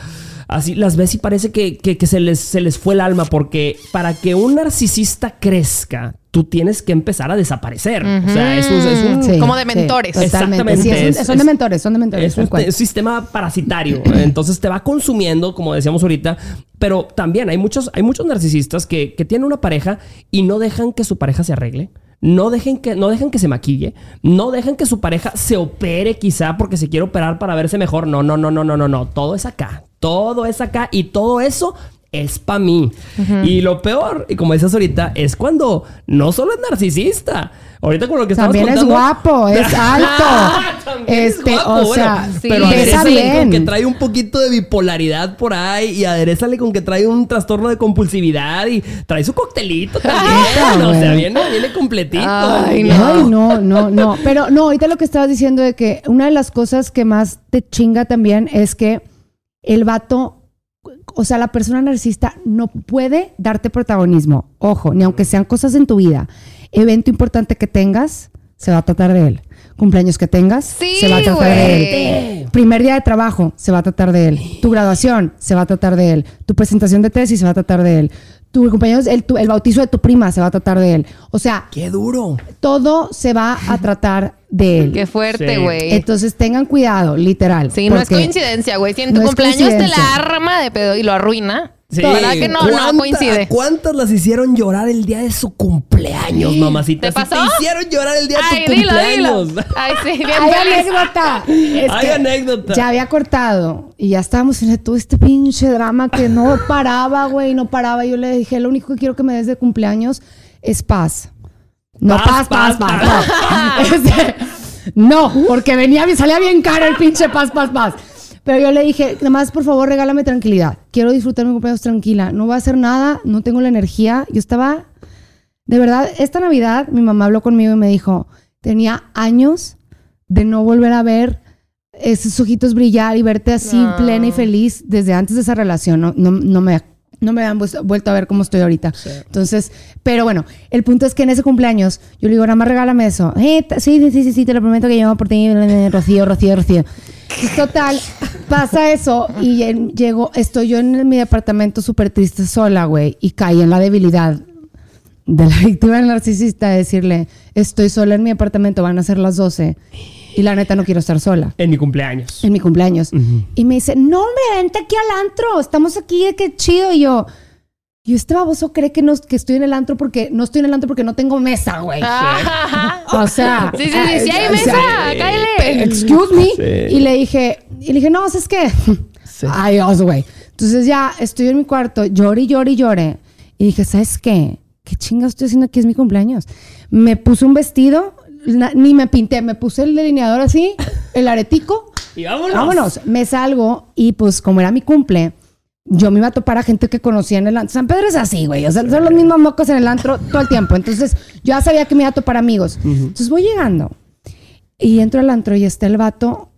así las ves y parece que, que- que se, les, se les fue el alma porque para que un narcisista crezca, tú tienes que empezar a desaparecer. O sea, es, es un... sí, como de sí, mentores. totalmente. Sí, es un- Exactamente. son de mentores, son de mentores. Es tal un, cual. es un sistema parasitario. Entonces te va consumiendo, como decíamos ahorita. Pero también hay muchos, hay muchos narcisistas que, que tienen una pareja y no dejan que su pareja se arregle. No dejen, que, no dejan que se maquille. No dejan que su pareja se opere quizá porque se quiere operar para verse mejor. No, no, no, no, no, no, no. Todo es acá. Todo es acá. Y todo eso es para mí. Y lo peor, y como decías ahorita, es cuando no solo es narcisista. Ahorita con lo que estamos También es contando- guapo, es alto. También es este, guapo, o bueno, sea, sí. pero pesa aderezale con que bien. trae un poquito de bipolaridad por ahí y aderezale con que trae un trastorno de compulsividad y trae su coctelito también. o sea, viene, viene completito. Ay, no. Ay, no, no, no. Pero no, ahorita lo que estabas diciendo de que una de las cosas que más te chinga también es que el vato, o sea, la persona narcisista no puede darte protagonismo. Ojo, ni aunque sean cosas en tu vida. Evento importante que tengas, se va a tratar de él. Cumpleaños que tengas, Sí, se va a tratar de él. Primer día de trabajo, se va a tratar de él. Tu graduación, se va a tratar de él. Tu presentación de tesis, se va a tratar de él. Tu cumpleaños, el, tu- el bautizo de tu prima, se va a tratar de él. O sea, ¡Qué duro! todo se va a tratar de él. Qué fuerte, Sí. güey. Entonces tengan cuidado, literal. Sí, no es coincidencia, güey. Si en tu no cumpleaños te la arma de pedo y lo arruina. Sí. ¿Verdad que no? No ¿Cuánta- coincide. ¿Cuántas las hicieron llorar el día de su cumpleaños, mamacita? ¿Te Si te hicieron llorar el día de Ay, tu dilo, cumpleaños. dilo. Ay, sí, bien Hay feliz. anécdota. Es Hay anécdota. Ya había cortado y ya estábamos en todo este pinche drama que no paraba, güey, no paraba. Yo le dije, lo único que quiero que me des de cumpleaños es paz. No, Paz, paz, paz, paz, paz. No, Este, no, porque venía, salía bien caro el pinche paz, paz, paz. Pero yo le dije, nada más por favor regálame tranquilidad. Quiero disfrutar mi cumpleaños tranquila. No voy a hacer nada, no tengo la energía. Yo estaba, de verdad, esta Navidad mi mamá habló conmigo y me dijo, tenía años de no volver a ver esos ojitos brillar y verte así No. plena y feliz desde antes de esa relación. No, no, no me, no me han vuelto a ver cómo estoy ahorita. Entonces, pero bueno, el punto es que en ese cumpleaños yo le digo, nada más regálame eso. Eh, sí, sí, sí, sí, sí, te lo prometo que yo por ti, Rocío, Rocío, Rocío. Y total, pasa eso y en- llego, estoy yo en mi departamento súper triste sola, güey, y caí en la debilidad de la víctima del narcisista de decirle, estoy sola en mi apartamento, van a ser las 12 y la neta no quiero estar sola En mi cumpleaños. en mi cumpleaños. Y me dice, no, hombre, vente aquí al antro, estamos aquí, qué chido. Y yo, y este baboso cree que, no, que estoy en el antro porque no estoy en el antro porque no tengo mesa, güey. Ah. O sea, Sí, sí, sí, sí hay o mesa, sea, cáele. Excuse me. Sí. Y le dije, y le dije, no, ¿sabes qué? Sí. Adiós, güey. Entonces ya estoy en mi cuarto, lloré y lloré y lloré. Y dije, ¿sabes qué? ¿Qué chinga estoy haciendo aquí? Es mi cumpleaños. Me puse un vestido, na- ni me pinté, me puse el delineador así, el aretico. Y vámonos. Vámonos. Me salgo y pues como era mi cumple, yo me iba a topar a gente que conocía en el antro. San Pedro es así, güey. O sea, son los mismos mocos en el antro todo el tiempo. Entonces, yo ya sabía que me iba a topar amigos. Entonces, voy llegando y entro al antro y está el vato,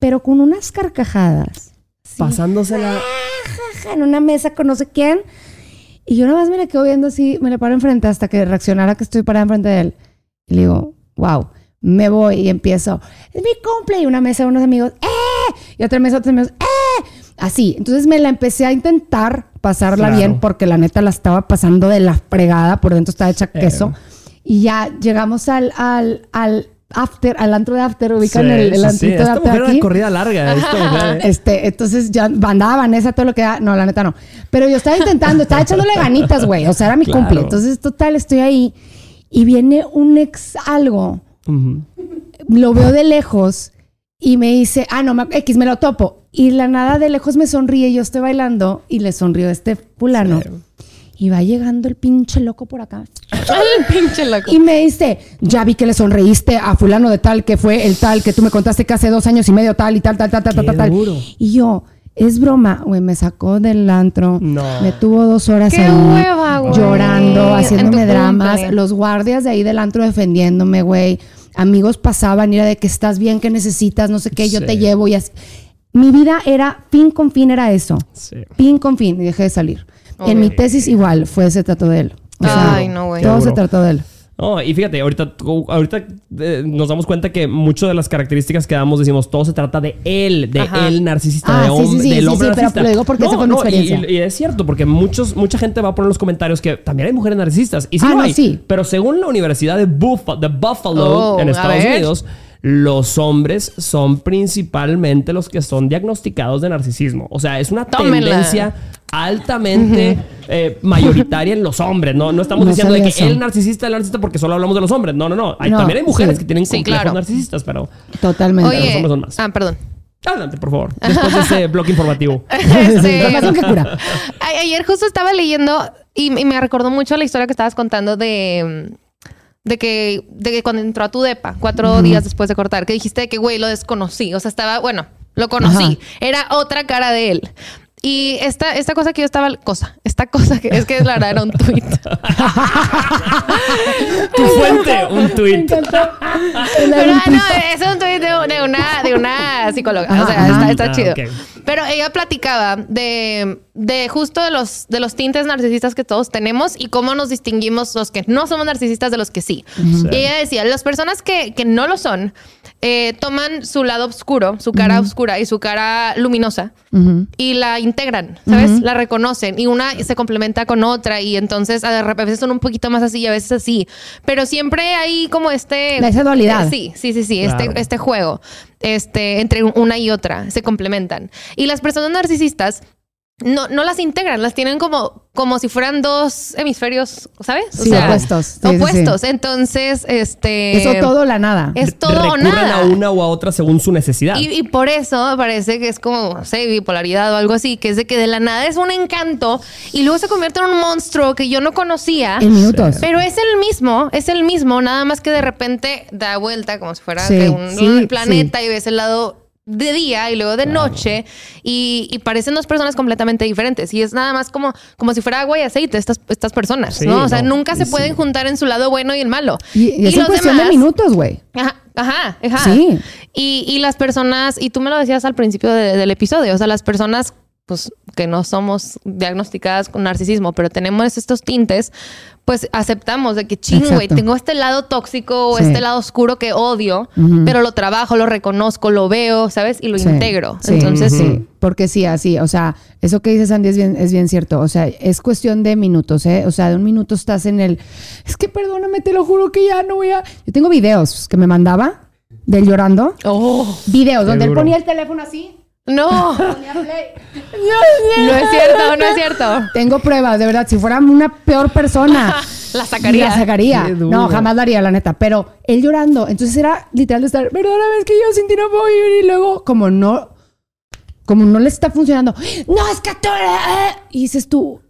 pero con unas carcajadas. Sí. Pasándosela. En una mesa con no sé quién. Y yo nada más me le quedo viendo así, me le paro enfrente hasta que reaccionara que estoy parada enfrente de él. Y le digo, wow, me voy y empiezo, es mi cumple. Y una mesa de unos amigos, ¡eh! Y otra mesa de otros amigos, ¡eh! Así. Entonces me la empecé a intentar pasarla Claro. bien porque la neta la estaba pasando de la fregada, por dentro estaba hecha queso. Y ya llegamos al, al, al after, al antro de after, ubican Sí, el, el sí, sí. de after mujer era aquí. corrida larga. Esta mujer, ¿eh? Este, entonces ya andaba Vanessa, todo lo que da. No, la neta no. Pero yo estaba intentando, estaba echándole ganitas, güey. O sea, era mi Claro. cumple. Entonces, total, estoy ahí. Y viene un ex algo. Lo veo de lejos y me dice, ah, no, me- X, me lo topo. Y la nada de lejos me sonríe. Yo estoy bailando y le sonrió este fulano. Sí. Y va llegando el pinche loco por acá. El pinche loco. Y me dice, ya vi que le sonreíste a fulano de tal, que fue el tal, que tú me contaste que hace dos años y medio tal y tal, tal, tal, tal, Qué tal, tal. duro. Y yo, es broma, güey, me sacó del antro. No. Me tuvo dos horas Qué ahí hueva, güey. llorando, haciéndome dramas. Los guardias de ahí del antro defendiéndome, güey. Amigos pasaban y era de que estás bien, que necesitas, no sé qué, yo Sí. te llevo y así. Mi vida era, fin con fin era eso. Sí. Fin con fin, y dejé de salir. En mi tesis igual, fue, se trató de él. O sea, Ay, no, güey. Todo se trató de él. No, y fíjate, ahorita, ahorita eh, nos damos cuenta que muchas de las características que damos decimos, todo se trata de él, de Ajá. él narcisista, Ah, de sí, sí, del sí, hombre pero narcisista. lo digo porque fue mi y- experiencia. Y, y es cierto, porque muchos, mucha gente va a poner en los comentarios que también hay mujeres narcisistas. Y sí Ah, no, hay. sí. Pero según la Universidad de, Buff- de Buffalo Oh, en Estados. Unidos, los hombres son principalmente los que son diagnosticados de narcisismo. O sea, es una Tómenla. tendencia altamente eh, mayoritaria en los hombres. No, no estamos No diciendo de que eso. el narcisista, el narcisista, porque solo hablamos de los hombres. No, no, no. Hay- No, también hay mujeres sí. que tienen Sí, complejos claro. narcisistas, pero Totalmente. los Oye, hombres son más. ah, perdón. adelante, por favor. Después de ese bloque informativo. Este, Información que cura. ayer justo estaba leyendo y, y me recordó mucho la historia que estabas contando de, de que, de que cuando entró a tu depa, cuatro días después de cortar, que dijiste que, güey, lo desconocí. O sea, estaba, bueno, lo conocí. Ajá. Era otra cara de él. Y esta, esta cosa que yo estaba, cosa, esta cosa que es que la verdad era un tweet. Tu fuente, un tweet. Pero ah, no, es un tweet de, de una, de una psicóloga. o sea, Ajá, está, Ah, chido. Pero ella platicaba de, de justo de los, de los tintes narcisistas que todos tenemos y cómo nos distinguimos los que no somos narcisistas de los que sí. Y ella decía, las personas que, que no lo son, eh, toman su lado oscuro, su cara oscura y su cara luminosa y la integran, ¿sabes? La reconocen y una se complementa con otra y entonces a veces son un poquito más así y a veces así. Pero siempre hay como este... Esa dualidad. Eh, sí, sí, sí, sí, Claro. este, este juego este, entre una y otra se complementan. Y las personas narcisistas no, no las integran, las tienen como, como si fueran dos hemisferios, ¿sabes? Sí, opuestos. Sí, sí, sí. opuestos. Entonces, este... Eso todo o la nada. Es todo o Recurren nada. a una o a otra según su necesidad. Y, y por eso me parece que es como, no sé, bipolaridad o algo así, que es de que de la nada es un encanto y luego se convierte en un monstruo que yo no conocía. En minutos. Pero es el mismo, es el mismo, nada más que de repente da vuelta como si fuera Sí, que un sí, planeta y ves el lado de día y luego de noche y, y parecen dos personas completamente diferentes y es nada más como, como si fuera agua y aceite estas, estas personas, Sí, ¿no? O sea, no, nunca se pueden juntar en su lado bueno y el malo. Y, y es en cuestión de minutos, güey. Ajá, ajá, ajá. Sí. Y, y las personas, y tú me lo decías al principio de- del episodio, o sea, las personas, pues, que no somos diagnosticadas con narcisismo, pero tenemos estos tintes, pues aceptamos de que ching, güey, tengo este lado tóxico o Sí. este lado oscuro que odio, Ujú. pero lo trabajo, lo reconozco, lo veo, ¿sabes? Y lo Sí, integro. sí, Entonces, sí, porque sí, así, o sea, eso que dices Andy es bien, es bien cierto, o sea, es cuestión de minutos, ¿eh? O sea, de un minuto estás en el, es que perdóname, te lo juro que ya no voy a... Yo tengo videos que me mandaba de él llorando, Oh, videos donde él duro. ponía el teléfono así, no, no es cierto, no es cierto. Tengo pruebas, de verdad, si fuera una peor persona... La sacaría. La sacaría. No, jamás la haría, la neta. Pero él llorando. Entonces era literal de estar, perdóname, es que yo sin ti no puedo vivir. Y luego, como no, como no le está funcionando, no, es que tú. eh". Y dices tú,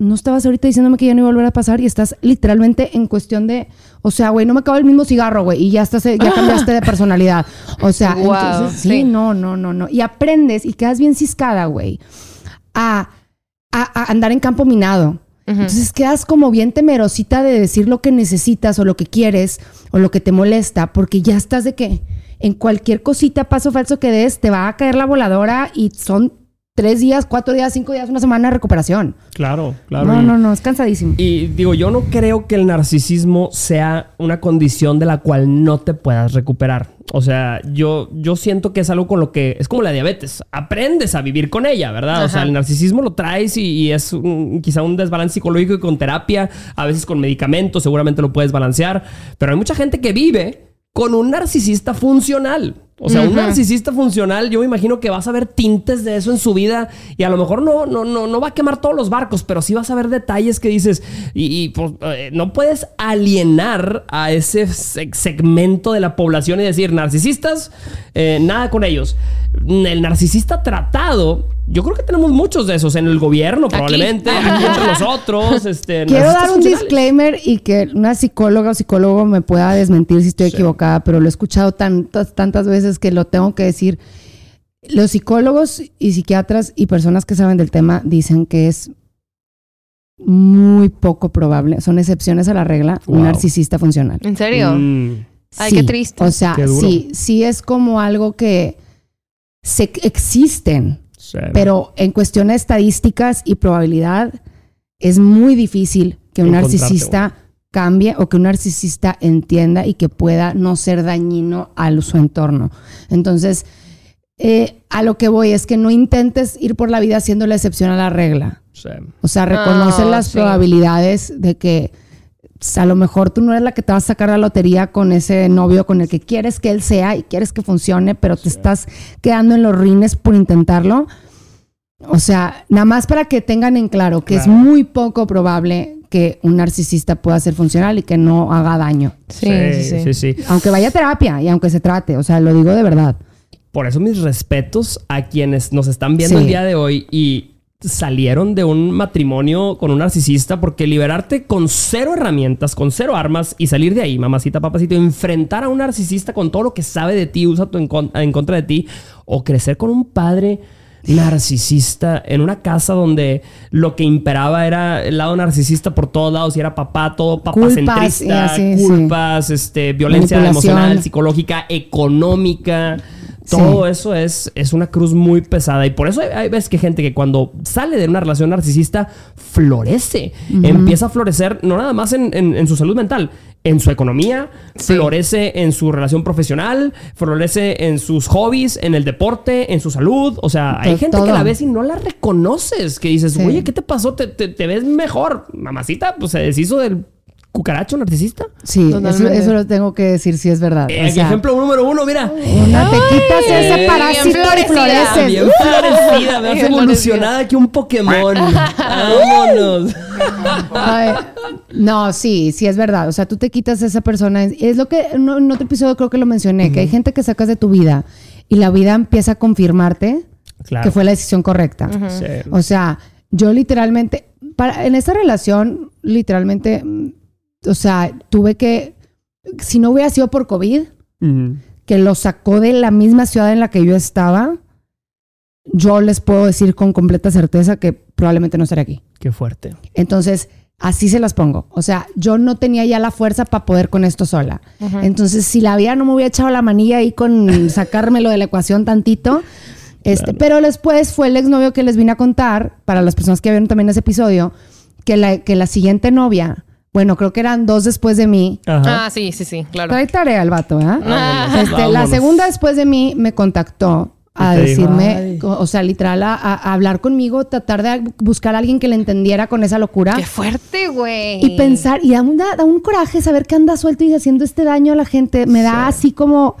no estabas ahorita diciéndome que ya no iba a volver a pasar y estás literalmente en cuestión de, o sea, güey, no me acabo el mismo cigarro, güey, y ya estás, ya cambiaste de personalidad. O sea, Wow, entonces, sí, sí. no, no, no, no. Y aprendes y quedas bien ciscada, güey, a, a- a andar en campo minado. Entonces quedas como bien temerosita de decir lo que necesitas o lo que quieres o lo que te molesta, porque ya estás de que en cualquier cosita, paso falso que des, te va a caer la voladora y son tres días, cuatro días, cinco días, una semana de recuperación. Claro, claro. No, no, no, es cansadísimo. Y digo, yo no creo que el narcisismo sea una condición de la cual no te puedas recuperar. O sea, yo, yo siento que es algo con lo que es como la diabetes. Aprendes a vivir con ella, ¿verdad? O sea, el narcisismo lo traes y, y es un- quizá un desbalance psicológico y con terapia, a veces con medicamentos, seguramente lo puedes balancear. Pero hay mucha gente que vive con un narcisista funcional. O sea, un narcisista funcional, yo me imagino que vas a ver tintes de eso en su vida y a lo mejor no, no, no, no va a quemar todos los barcos, pero sí vas a ver detalles que dices y, y, pues, eh, no puedes alienar a ese se- segmento de la población y decir narcisistas, eh, nada con ellos. El narcisista tratado yo creo que tenemos muchos de esos en el gobierno, probablemente, aquí, entre nosotros. Este, Quiero dar un disclaimer y que una psicóloga o psicólogo me pueda desmentir si estoy equivocada, pero lo he escuchado tantas, tantas veces que lo tengo que decir. Los psicólogos y psiquiatras y personas que saben del tema dicen que es muy poco probable, son excepciones a la regla, un narcisista funcional. ¿En serio? Mm, Ay, qué triste. O sea, sí, sí es como algo que se existen, pero en cuestión de estadísticas y probabilidad es muy difícil que un narcisista cambie o que un narcisista entienda y que pueda no ser dañino a su entorno. Entonces, eh, a lo que voy es que no intentes ir por la vida haciendo la excepción a la regla. Sí. O sea, reconoce Ah, las sí. probabilidades de que a lo mejor tú no eres la que te vas a sacar la lotería con ese novio con el que quieres que él sea y quieres que funcione, pero te estás quedando en los rines por intentarlo. O sea, nada más para que tengan en claro que es muy poco probable que un narcisista pueda ser funcional y que no haga daño. Sí, sí, sí, sí, sí. sí. Aunque vaya a terapia y aunque se trate, o sea, lo digo de verdad. Por eso mis respetos a quienes nos están viendo Sí. el día de hoy y salieron de un matrimonio con un narcisista porque liberarte con cero herramientas, con cero armas y salir de ahí, mamacita, papacito, enfrentar a un narcisista con todo lo que sabe de ti, usa tu en, con- en contra de ti o crecer con un padre narcisista en una casa donde lo que imperaba era el lado narcisista por todos lados y era papá, todo papacentrista, así, sí. culpas, este, violencia emocional, psicológica, económica. Todo Sí. eso es, es una cruz muy pesada. Y por eso hay, hay veces que gente que cuando sale de una relación narcisista florece. Empieza a florecer no nada más en, en- en su salud mental, en su economía, Sí. florece en su relación profesional, florece en sus hobbies, en el deporte, en su salud. O sea, hay gente que todo. la ves y no la reconoces. Que dices, Sí. oye, ¿qué te pasó? ¿Te, te, te ves mejor? Mamacita, pues se deshizo del cucaracho narcisista. Sí, eso, lo tengo que decir si es verdad. Eh, O sea, ejemplo número uno, mira. una, te quitas ese parásito y florecida. floreces. Bien florecida, más evolucionada que un Pokémon. Vámonos. Ay, no, sí, sí es verdad. O sea, tú te quitas a esa persona. Es lo que en en otro episodio creo que lo mencioné, que hay gente que sacas de tu vida y la vida empieza a confirmarte Claro. que fue la decisión correcta. Sí. O sea, yo literalmente, para, en esta relación, literalmente, o sea, tuve que, si no hubiera sido por COVID, que lo sacó de la misma ciudad en la que yo estaba, yo les puedo decir con completa certeza que probablemente no estaré aquí. Qué fuerte. Entonces, así se las pongo. O sea, yo no tenía ya la fuerza para poder con esto sola. Entonces, si la vida no me hubiera echado la manilla ahí con sacármelo de la ecuación tantito. Este, Pero después fue el exnovio que les vine a contar, para las personas que vieron también ese episodio, que la, que la siguiente novia, bueno, creo que eran dos después de mí. Ajá. Ah, sí, sí, sí, claro. Trae tarea el vato, ¿eh? Ah. Este, la segunda después de mí me contactó a decirme, o sea, literal, a, a hablar conmigo, tratar de buscar a alguien que le entendiera con esa locura. Qué fuerte, güey. Y pensar, y da un, da un coraje saber que anda suelto y haciendo este daño a la gente. Me da así como,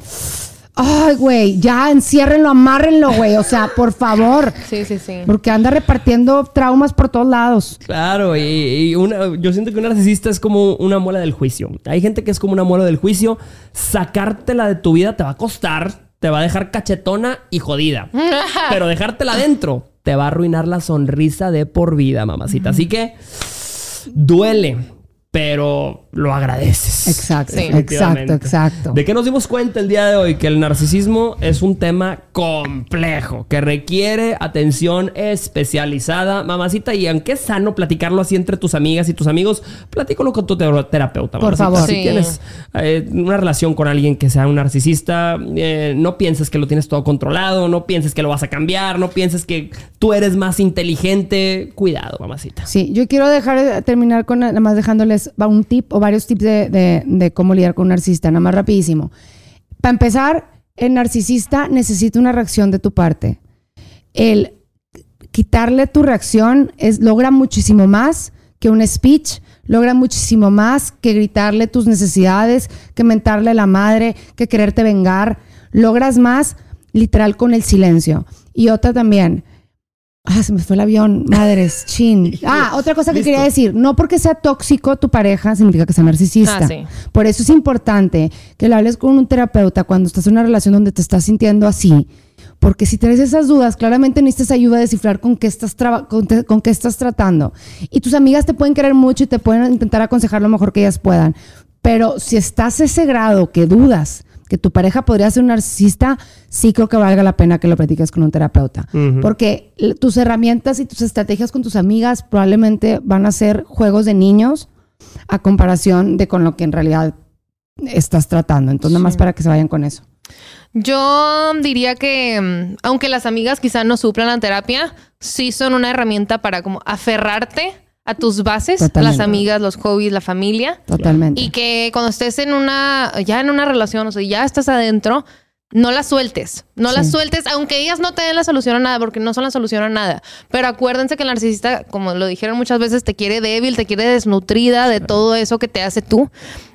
ay, güey, ya enciérrenlo, amárrenlo, güey. O sea, por favor. Sí, sí, sí. Porque anda repartiendo traumas por todos lados. Claro, y, y una, yo siento que un narcisista es como una muela del juicio. Hay gente que es como una muela del juicio. Sacártela de tu vida te va a costar, te va a dejar cachetona y jodida. Pero dejártela adentro te va a arruinar la sonrisa de por vida, mamacita. Así que duele, pero lo agradeces. Exacto, Sí. exacto, exacto. ¿De qué nos dimos cuenta el día de hoy? Que el narcisismo es un tema complejo, que requiere atención especializada, mamacita, y aunque es sano platicarlo así entre tus amigas y tus amigos, platícalo con tu te- terapeuta, Por mamacita. favor. Si Sí. tienes eh, una relación con alguien que sea un narcisista, eh, no pienses que lo tienes todo controlado, no pienses que lo vas a cambiar, no pienses que tú eres más inteligente. Cuidado, mamacita. Sí, yo quiero dejar eh, terminar con nada más dejándoles un tip o varios tips de, de- cómo lidiar con un narcisista, nada más rapidísimo. Para empezar, el narcisista necesita una reacción de tu parte. El quitarle tu reacción es, logra muchísimo más que un speech, logra muchísimo más que gritarle tus necesidades, que mentarle la madre, que quererte vengar. Logras más literal con el silencio. Y otra también, Ah, se me fue el avión. Madres, chin. Ah, otra cosa que Listo. quería decir. No porque sea tóxico tu pareja significa que sea narcisista. Ah, sí. Por eso es importante que le hables con un terapeuta cuando estás en una relación donde te estás sintiendo así. Porque si tienes esas dudas, claramente necesitas ayuda a descifrar con qué estás, con, con qué estás tratando. Y tus amigas te pueden querer mucho y te pueden intentar aconsejar lo mejor que ellas puedan. Pero si estás a ese grado que dudas que tu pareja podría ser un narcisista, sí creo que valga la pena que lo platiques con un terapeuta. Porque tus herramientas y tus estrategias con tus amigas probablemente van a ser juegos de niños a comparación de con lo que en realidad estás tratando. Entonces, nada más para que se vayan con eso. Yo diría que, mm, aunque las amigas quizás no suplan la terapia, sí son una herramienta para como aferrarte a tus bases, Totalmente. las amigas, los hobbies, la familia. Totalmente. Y que cuando estés en una, ya en una relación, o sea, ya estás adentro, no las sueltes. No las sueltes, aunque ellas no te den la solución a nada, porque no son la solución a nada. Pero acuérdense que el narcisista, como lo dijeron muchas veces, te quiere débil, te quiere desnutrida de todo eso que te hace tú.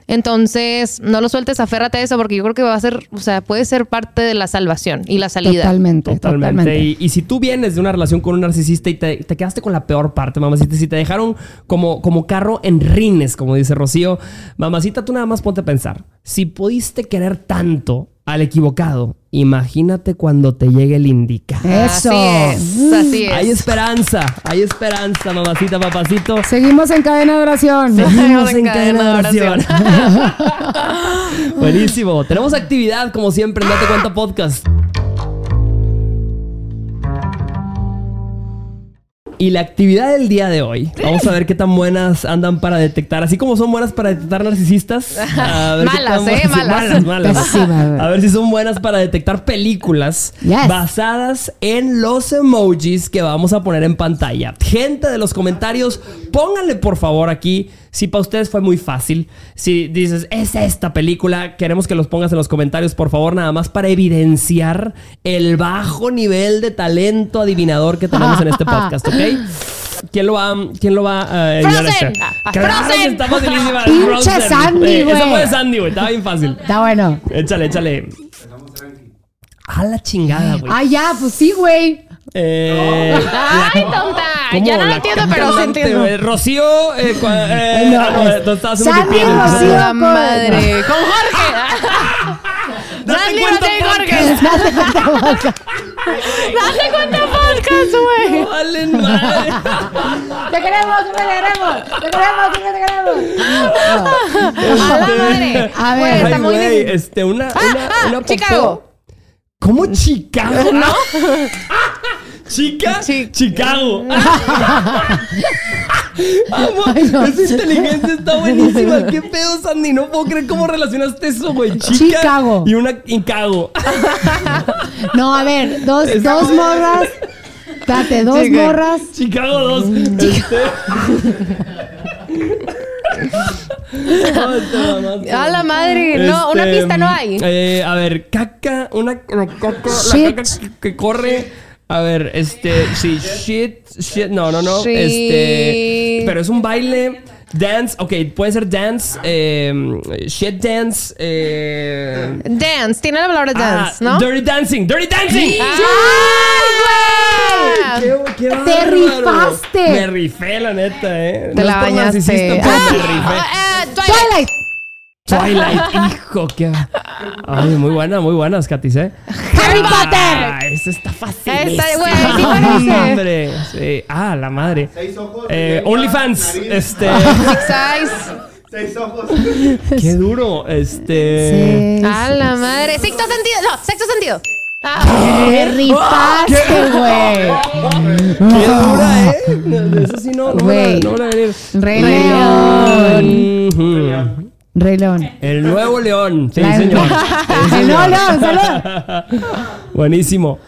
Entonces, no lo sueltes, aférrate a eso, porque yo creo que va a ser, o sea, puede ser parte de la salvación y la salida. Totalmente, Totalmente. totalmente. Y, y si tú vienes de una relación con un narcisista y te, te quedaste con la peor parte, mamacita, si te dejaron como, como carro en rines, como dice Rocío, mamacita, tú nada más ponte a pensar. Si pudiste querer tanto al equivocado, imagínate cuando te llegue el indicado. Eso. Así es, así es. Hay esperanza, hay esperanza, mamacita, papacito. Seguimos en cadena de oración. Seguimos en en cadena cadena de de oración. Buenísimo. Tenemos actividad, como siempre, en Date Cuenta Podcast. Y la actividad del día de hoy, vamos a ver qué tan buenas andan para detectar, así como son buenas para detectar narcisistas. a ver qué Malas, ¿eh? Malas. malas, malas. A ver si son buenas para detectar películas Yes. basadas en los emojis que vamos a poner en pantalla. Gente de los comentarios, pónganle por favor aquí si para ustedes fue muy fácil. Si dices, es esta película, queremos que los pongas en los comentarios, por favor, nada más para evidenciar el bajo nivel de talento adivinador que tenemos en este podcast, ¿ok? ¿Quién lo va, quién lo va a ayudar a Frozen. hacer? Ah, Frozen. está facilísima. Pinche Frozen. Sandy, Eh, Esa güey. fue de Sandy, güey. Estaba bien fácil. Está bueno. Échale, échale. A la chingada, güey. Ah, ya, pues sí, güey. Eh, Ay, tonta. Ya no lo entiendo, pero sí entiendo. güey. Rocío, eh, cua- eh, No, ah, no, es- no, estaba haciendo Sandy pipí Rocío. La madre. Con Jorge. Date Sandy, cuenta, Rocío y Jorge. Date cuenta podcast, güey. No valen madre. Te queremos, te queremos. Te queremos, te queremos. A la madre. A ver. Güey, está Ay, muy güey, difícil. este, una, Ah, una, ah, una popó. Chicago. ¿Cómo Chicago? ¿No? Chica, Chi- Chicago. Amo, Ay, no. Esa inteligencia está buenísima. ¿Qué pedo, Sandy? No puedo creer cómo relacionaste eso, güey. Chica Chicago. y una Chicago. No, a ver, dos, dos morras. Espérate, dos Sí, güey. morras. Chicago 2. Este... A la madre. No, una Este, pista no hay. eh, a ver, caca, una, una caca, Shit. la caca que, que corre. A ver, este, sí, shit, shit, no, no, no, Shit. este, pero es un baile, dance, ok, puede ser dance, eh, shit dance, eh, Dance. Tiene la palabra dance, ah, ¿no? Dirty dancing, dirty dancing. ¡Ay, güey! Qué- qué Te bárbaro. rifaste. Me rifé, la neta, eh. Te la bañaste. Ah, ah, ah, Twilight. Twilight. Hijo, qué. Ay, muy buena, muy buenas, Katis, ¿eh? Harry Ah, Potter. esa está fácil. Esta, güey, sí parece. Hombre, sí. Ah, la madre. Seis ojos, Eh, OnlyFans, este. Six Eyes. Seis ojos. qué duro, este. Sí. A la madre. Sexto sentido. No, sexto sentido. Ah, Te rifaste, güey. Qué dura, ¿eh? Eso sí no, no, me la, no me la venir. Rey León. Rey León. El nuevo león. Sí, La- señor. Sí, El nuevo señor. León, salud. Buenísimo.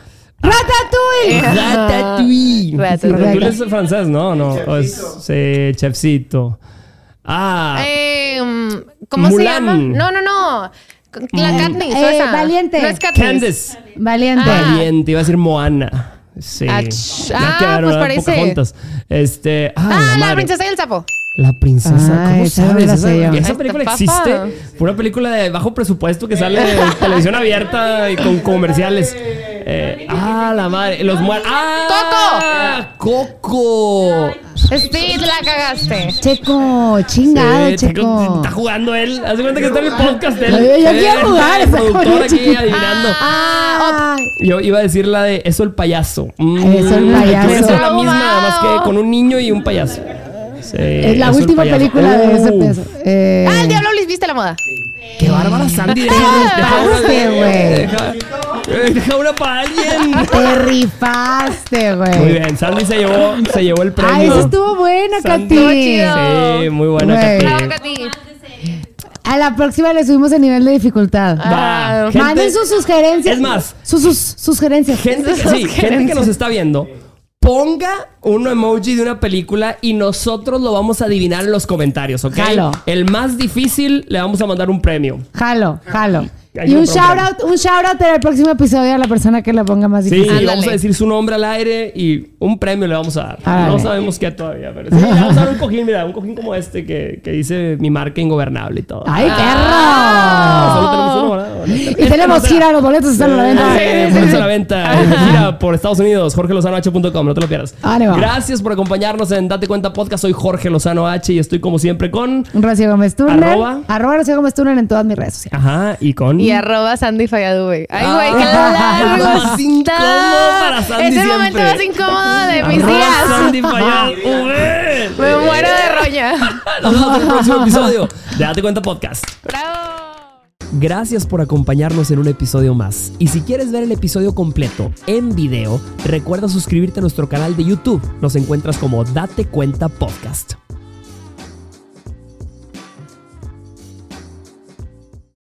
Ratatouille. Ratatouille. Ratatouille. Ratatouille es francés, ¿no? No. o es- sí, chefcito. Ah. eh, ¿Cómo Mulan. se llama? No, no, no. La Katniss. Eh, esa. Valiente. No es Katniss. Candace. Valiente. Ah. Valiente. Iba a decir Moana. Sí. Ah, ch- Nada ah, que ver, pues ¿verdad? parece. Pocahontas. Este. Ah, Ah, la madre. princesa y el sapo. La princesa, Ah, ¿cómo sabes? esa, esa Ay, película papá. existe. Fue una película de bajo presupuesto que sale en televisión abierta y con comerciales. Eh, ah, la madre. Los muertos. ¡Ah! ¡Coco! ¡Coco! Steve, la cagaste. Checo, chingado, Sí, Checo. Está jugando él. Haz de cuenta que está en el podcast él. Yo- yo quiero jugar, El productor jugando aquí adivinando. Ah, Ay, Yo iba a decir la de Eso el payaso. Mm, Eso el payaso. Es la misma, nada más que con un niño y un payaso. Sí, es la última película de ese Uh, peso. Eh, ah, el Diablo Luis, ¿viste la moda? Qué bárbara Sandy. Deja, Te güey. deja, eh, deja una para alguien. Te rifaste, güey. Muy bien, Sandy se llevó, se llevó el premio. Ay, eso estuvo bueno. Katy. Sí, muy buena, Güey. Katy. A la próxima le subimos el nivel de dificultad. Ah, Manden sus sugerencias. Es más, sus, sus sugerencias. Gente, sí, gente que nos está viendo, ponga un emoji de una película y nosotros lo vamos a adivinar en los comentarios, ¿ok? Jalo. El más difícil le vamos a mandar un premio. Jalo, jalo. Y un shout out, un shout out en el próximo episodio a la persona que la ponga más Sí, difícil. Ándale. vamos a decir su nombre al aire y un premio le vamos a dar. Ándale. No sabemos qué todavía, pero sí, le vamos a dar un cojín, mira, un cojín como este que, que dice mi marca ingobernable y todo. ¡Ay, Ah, perro! Solo tenemos uno, ¿verdad? Y tenemos gira, los boletos están a la venta. Boletos a la venta. Gira por Estados Unidos. JorgeLozanoH.com. No te lo pierdas. Ánimo. Gracias por acompañarnos en Date Cuenta Podcast. Soy Jorge Lozano H y estoy como siempre con. Rocío Gómez Turner. Arroba. Arroba Rocío Gómez Turner en todas mis redes sociales. Ajá, y con. Y arroba Sandy Falladu, güey. Ay, güey, qué Ah, largo más incómodo para Sandy Es el momento más incómodo de mis días. Sandy. Güey. Me muero de roña. Nos vemos en el próximo episodio de Date Cuenta Podcast. Bravo. Gracias por acompañarnos en un episodio más. Y si quieres ver el episodio completo en video, recuerda suscribirte a nuestro canal de YouTube. Nos encuentras como Date Cuenta Podcast.